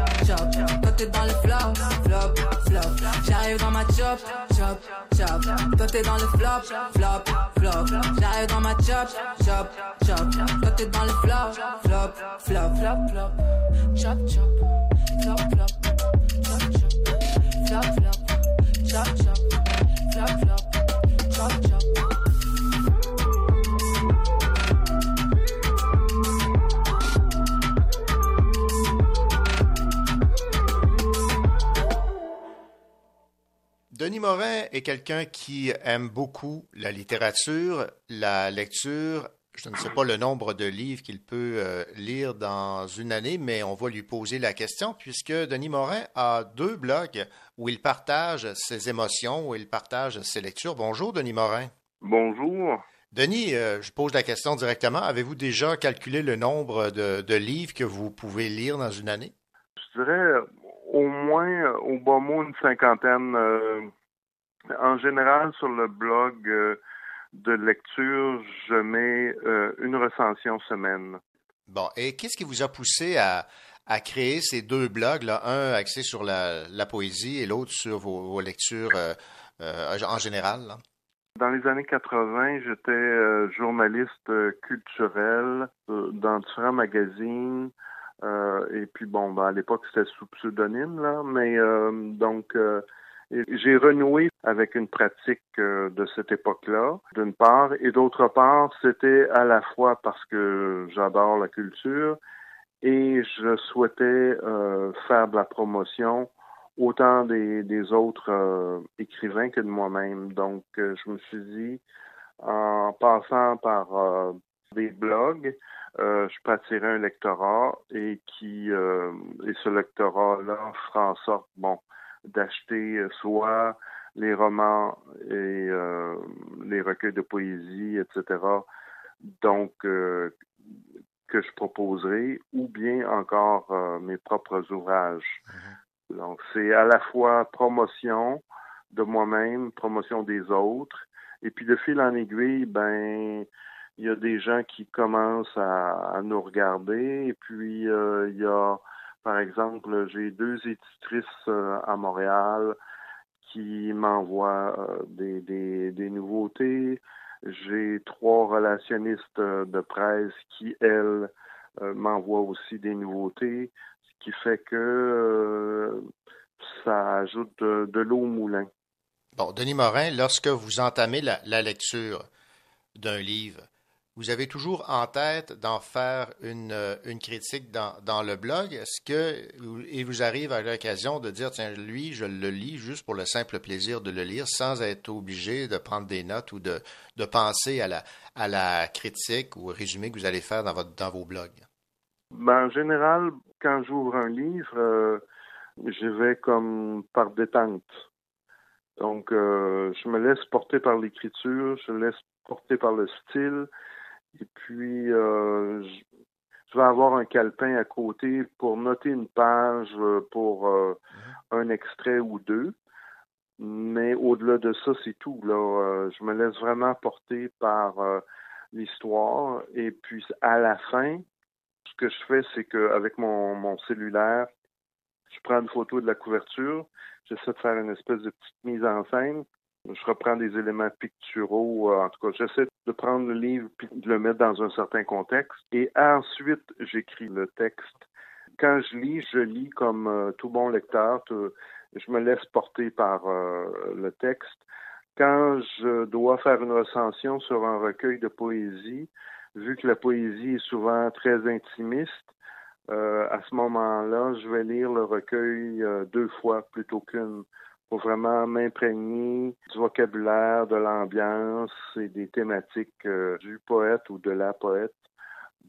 Speaker 20: Toi t'es dans le flop, flop, flop. J'arrive dans ma chop, chop, chop. Toi t'es dans le flop, flop, flop. J'arrive dans ma chop, chop, chop. Toi t'es dans le flop, flop, flop, flop, flop. Chop, chop, flop, flop. Chop, chop, flop, flop. Chop, chop,
Speaker 2: Denis Morin est quelqu'un qui aime beaucoup la littérature, la lecture. Je ne sais pas le nombre de livres qu'il peut euh, lire dans une année, mais on va lui poser la question puisque Denis Morin a deux blogs où il partage ses émotions, où il partage ses lectures. Bonjour, Denis Morin.
Speaker 21: Bonjour.
Speaker 2: Denis, euh, je pose la question directement. Avez-vous déjà calculé le nombre de, de livres que vous pouvez lire dans une année?
Speaker 21: Je dirais au moins, au bas mot, une cinquantaine. Euh, en général, sur le blog euh, de lecture, je mets euh, une recension semaine.
Speaker 2: Bon, et qu'est-ce qui vous a poussé à, à créer ces deux blogs, là, un axé sur la, la poésie et l'autre sur vos, vos lectures en général? Là?
Speaker 21: Dans les années 80, j'étais journaliste culturel dans différents magazines. Euh, et puis bon, ben, à l'époque c'était sous pseudonyme là, mais euh, donc euh, J'ai renoué avec une pratique de cette époque-là, d'une part, et d'autre part, c'était à la fois parce que j'adore la culture et je souhaitais faire de la promotion autant des, autres écrivains que de moi-même. Donc, je me suis dit, en passant par des blogs, euh, je peux attirer un lectorat et qui euh, et ce lectorat-là fera en sorte, bon, d'acheter euh, soit les romans et euh, les recueils de poésie, etc. Donc, euh, que je proposerai, ou bien encore euh, mes propres ouvrages. Donc, c'est à la fois promotion de moi-même, promotion des autres, et puis de fil en aiguille, ben, il y a des gens qui commencent à, nous regarder, et puis euh, il y a, par exemple, j'ai deux éditrices euh, à Montréal qui m'envoient euh, des, nouveautés. J'ai trois relationnistes de presse qui, elles, m'envoient aussi des nouveautés, ce qui fait que ça ajoute de, l'eau au moulin.
Speaker 2: Bon, Denis Morin, lorsque vous entamez la lecture d'un livre, vous avez toujours en tête d'en faire une, euh, une critique dans, dans le blog. Est-ce que il vous arrive à l'occasion de dire, tiens, lui, je le lis juste pour le simple plaisir de le lire, sans être obligé de prendre des notes ou de, de penser à la, à la critique ou au résumé que vous allez faire dans, votre, dans vos blogs?
Speaker 21: Ben, en général, quand j'ouvre un livre, euh, je vais comme par détente. Donc, euh, je me laisse porter par l'écriture, je me laisse porter par le style, et puis euh, je, vais avoir un calepin à côté pour noter une page euh, pour euh, un extrait ou deux. Mais au-delà de ça, c'est tout. Là, Euh, je me laisse vraiment porter par euh, l'histoire. Et puis à la fin, ce que je fais, c'est qu'avec mon, mon cellulaire, je prends une photo de la couverture, j'essaie de faire une espèce de petite mise en scène. Je reprends des éléments picturaux. euh, En tout cas, j'essaie de prendre le livre puis de le mettre dans un certain contexte. Et ensuite, j'écris le texte. Quand je lis, je lis comme euh, tout bon lecteur. je me laisse porter par euh, le texte. Quand je dois faire une recension sur un recueil de poésie, vu que la poésie est souvent très intimiste, euh, à ce moment-là, je vais lire le recueil deux fois plutôt qu'une pour vraiment m'imprégner du vocabulaire, de l'ambiance et des thématiques euh, du poète ou de la poète.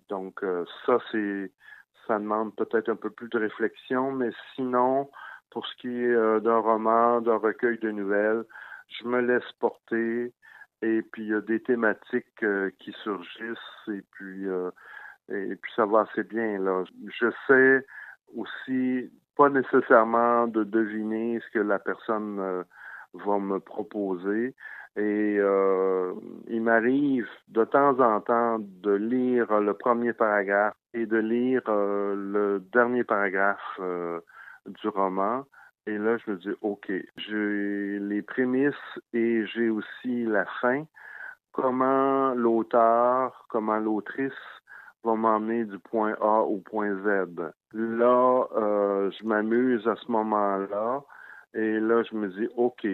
Speaker 21: Donc euh, ça, c'est ça demande peut-être un peu plus de réflexion, mais sinon, pour ce qui est euh, d'un roman, d'un recueil de nouvelles, je me laisse porter et puis il y a des thématiques qui surgissent et puis et puis ça va assez bien là. Je sais aussi pas nécessairement de deviner ce que la personne euh, va me proposer. Et euh, il m'arrive de temps en temps de lire le premier paragraphe et de lire euh, le dernier paragraphe euh, du roman. Et là, je me dis, OK, j'ai les prémices et j'ai aussi la fin. Comment l'auteur, comment l'autrice va m'emmener du point A au point Z. Là, euh, je m'amuse à ce moment-là et là, je me dis, OK,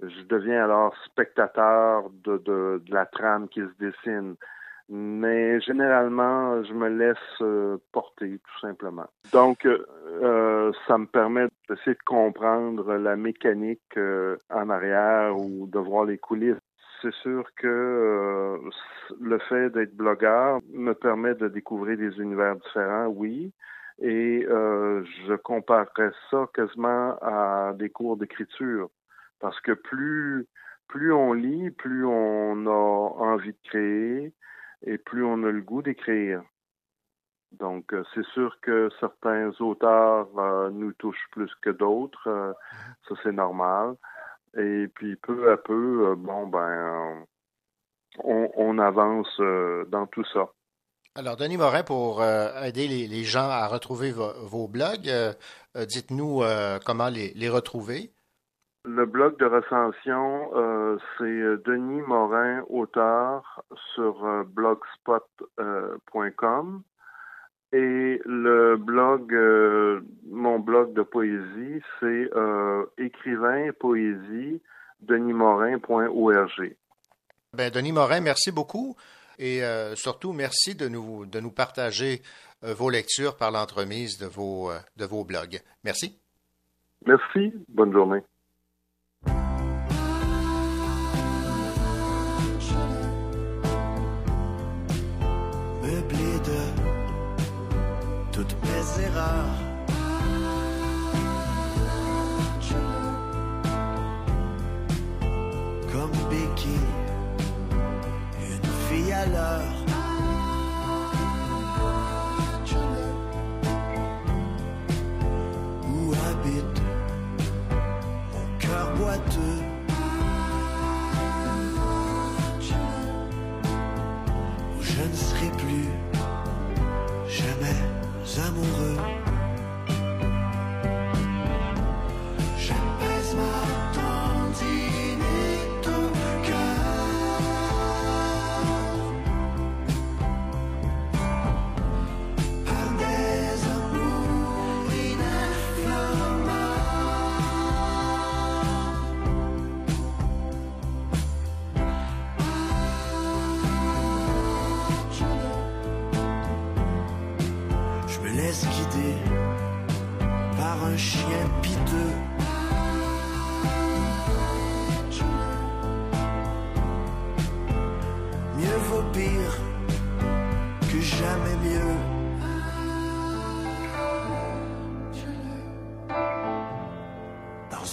Speaker 21: je deviens alors spectateur de, de, de la trame qui se dessine. Mais généralement, je me laisse euh, porter, tout simplement. Donc, euh, ça me permet d'essayer de comprendre la mécanique euh, en arrière ou de voir les coulisses. C'est sûr que euh, le fait d'être blogueur me permet de découvrir des univers différents, oui. Et euh, je comparerais ça quasiment à des cours d'écriture. Parce que plus, plus on lit, plus on a envie de créer et plus on a le goût d'écrire. Donc, euh, c'est sûr que certains auteurs nous touchent plus que d'autres. Ça, c'est normal. Et puis, peu à peu, euh, bon, ben, on, on avance euh, dans tout ça.
Speaker 2: Alors, Denis Morin, pour euh, aider les, les gens à retrouver vo- vos blogs, euh, euh, dites-nous euh, comment les, les retrouver.
Speaker 21: Le blog de recension, euh, c'est euh, Denis Morin, auteur, sur euh, blogspot.com. Et le blog, euh, mon blog de poésie, c'est euh, écrivain, poésie, denismorin.org.
Speaker 2: Ben, Denis Morin, merci beaucoup. Et euh, surtout, merci de nous, de nous partager euh, vos lectures par l'entremise de vos, de vos blogs. Merci.
Speaker 21: Merci. Bonne journée.
Speaker 7: Toutes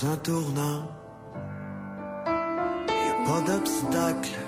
Speaker 7: un tournant, y a pas d'obstacle.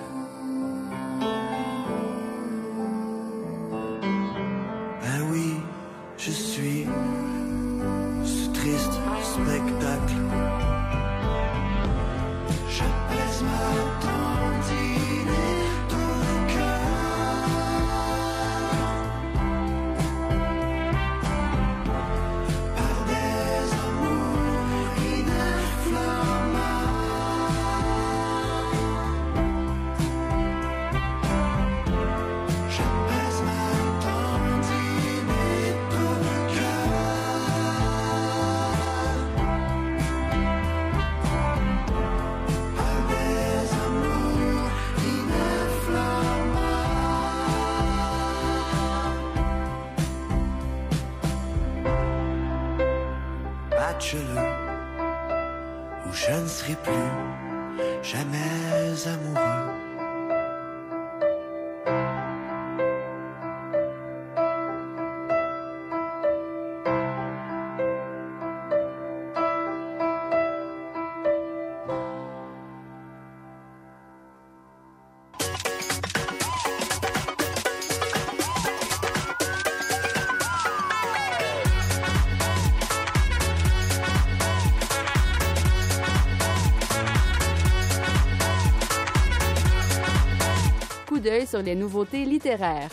Speaker 1: Les nouveautés littéraires.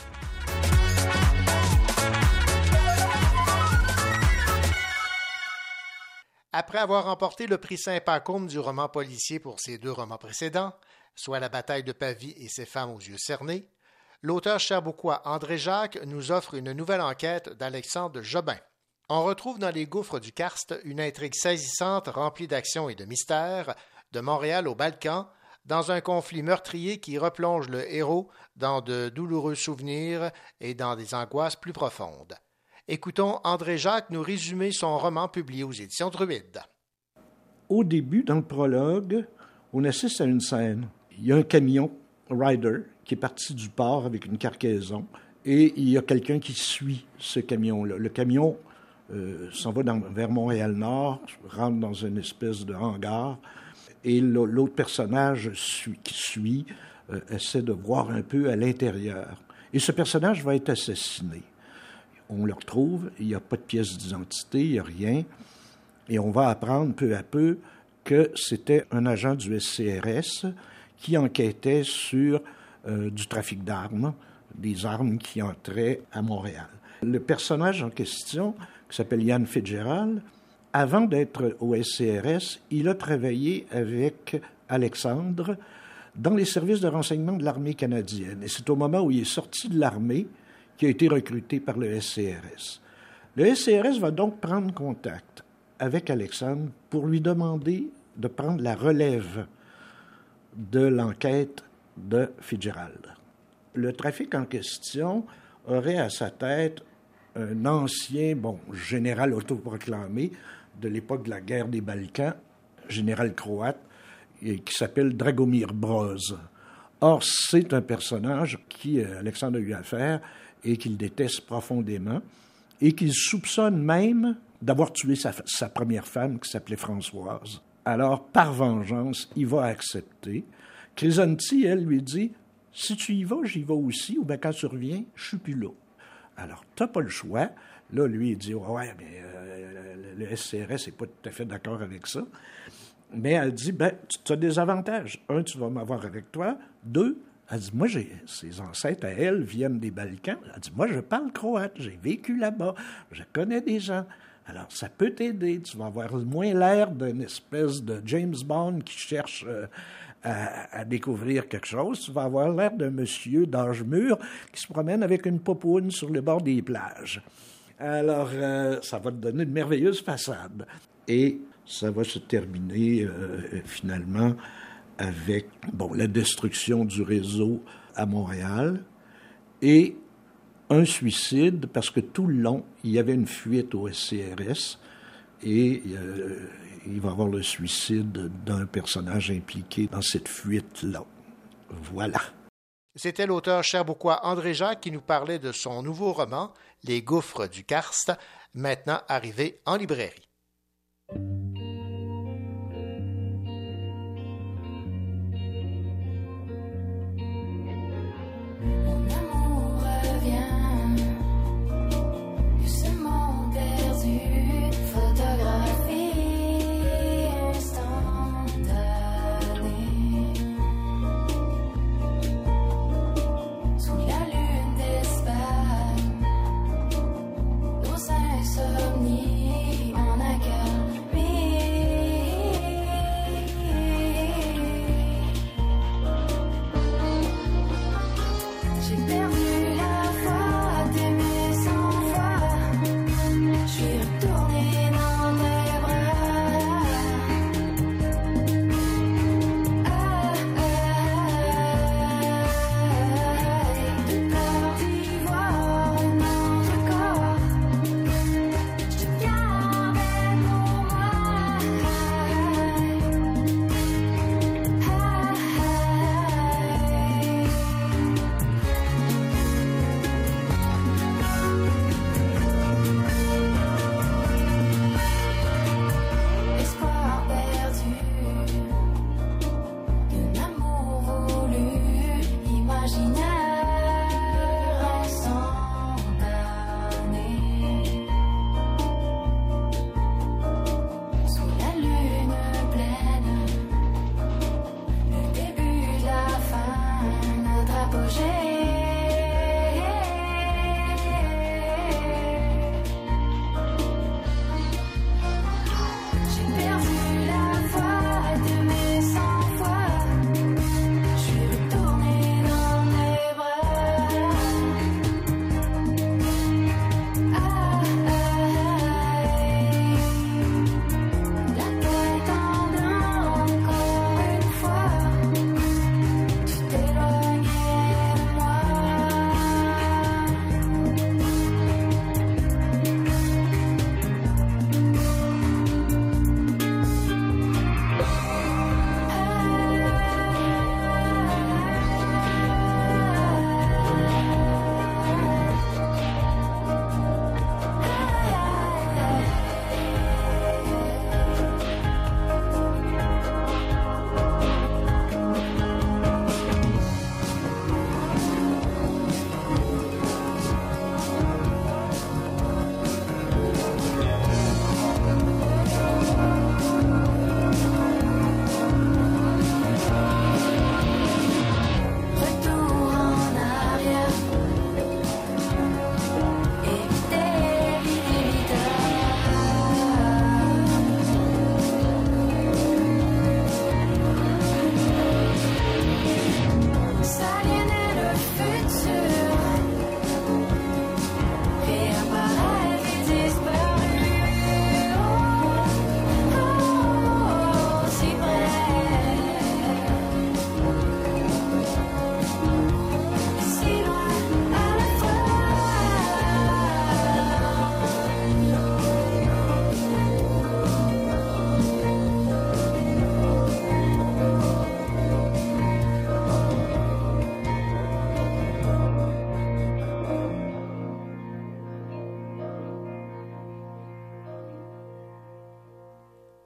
Speaker 2: Après avoir remporté le prix Saint-Pacôme du roman policier pour ses deux romans précédents, soit La bataille de Pavie et Ses femmes aux yeux cernés, l'auteur cherbouquois André Jacques nous offre une nouvelle enquête d'Alexandre Jobin. On retrouve dans les gouffres du karst une intrigue saisissante remplie d'action et de mystère, de Montréal au Balkan, dans un conflit meurtrier qui replonge le héros dans de douloureux souvenirs et dans des angoisses plus profondes. Écoutons André Jacques nous résumer son roman publié aux éditions Druide.
Speaker 22: Au début, dans le prologue, on assiste à une scène. Il y a un camion Rider qui est parti du port avec une cargaison et il y a quelqu'un qui suit ce camion-là. Le camion euh, s'en va vers Montréal-Nord, rentre dans une espèce de hangar et l'au- l'autre personnage qui suit euh, essaie de voir un peu à l'intérieur. Et ce personnage va être assassiné. On le retrouve, il n'y a pas de pièce d'identité, il n'y a rien. Et on va apprendre peu à peu que c'était un agent du SCRS qui enquêtait sur euh, du trafic d'armes, des armes qui entraient à Montréal. Le personnage en question, qui s'appelle Yann Fitzgerald, avant d'être au SCRS, il a travaillé avec Alexandre dans les services de renseignement de l'armée canadienne. Et c'est au moment où il est sorti de l'armée qu'il a été recruté par le SCRS. Le SCRS va donc prendre contact avec Alexandre pour lui demander de prendre la relève de l'enquête de Fitzgerald. Le trafic en question aurait à sa tête un ancien, bon, général autoproclamé de l'époque de la guerre des Balkans, général croate, qui s'appelle Dragomir Broz. Or, c'est un personnage qui euh, Alexandre a eu affaire et qu'il déteste profondément et qu'il soupçonne même d'avoir tué sa, première femme qui s'appelait Françoise. Alors, par vengeance, il va accepter. Chrysonti, elle, lui dit Si tu y vas, j'y vais aussi, ou bien quand tu reviens, je suis plus là. Alors, tu n'as pas le choix. Là, lui, il dit Ouais, mais euh, le SCRS n'est pas tout à fait d'accord avec ça. Mais elle dit ben, tu as des avantages. Un, tu vas m'avoir avec toi. Deux, elle dit Moi, j'ai, ses ancêtres à elle viennent des Balkans. Elle dit Moi, je parle croate. J'ai vécu là-bas. Je connais des gens. Alors, ça peut t'aider. Tu vas avoir moins l'air d'une espèce de James Bond qui cherche euh, à, découvrir quelque chose. Tu vas avoir l'air d'un monsieur d'âge mûr qui se promène avec une popoune sur le bord des plages. Alors, euh, ça va te donner une merveilleuse façade. Et ça va se terminer euh, finalement avec bon, la destruction du réseau à Montréal et un suicide parce que tout le long, il y avait une fuite au SCRS et euh, il va y avoir le suicide d'un personnage impliqué dans cette fuite-là. Voilà.
Speaker 2: C'était l'auteur cherbourgois André Jacques qui nous parlait de son nouveau roman, Les gouffres du Karst, maintenant arrivé en librairie.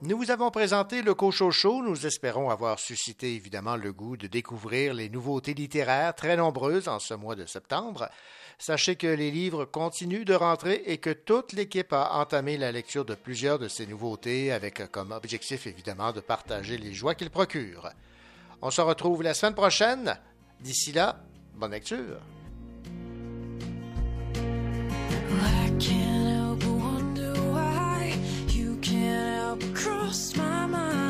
Speaker 2: Nous vous avons présenté le Cochocho. Nous espérons avoir suscité évidemment le goût de découvrir les nouveautés littéraires très nombreuses en ce mois de septembre. Sachez que les livres continuent de rentrer et que toute l'équipe a entamé la lecture de plusieurs de ces nouveautés avec comme objectif évidemment de partager les joies qu'ils procurent. On se retrouve la semaine prochaine. D'ici là, bonne lecture. double cross my mind.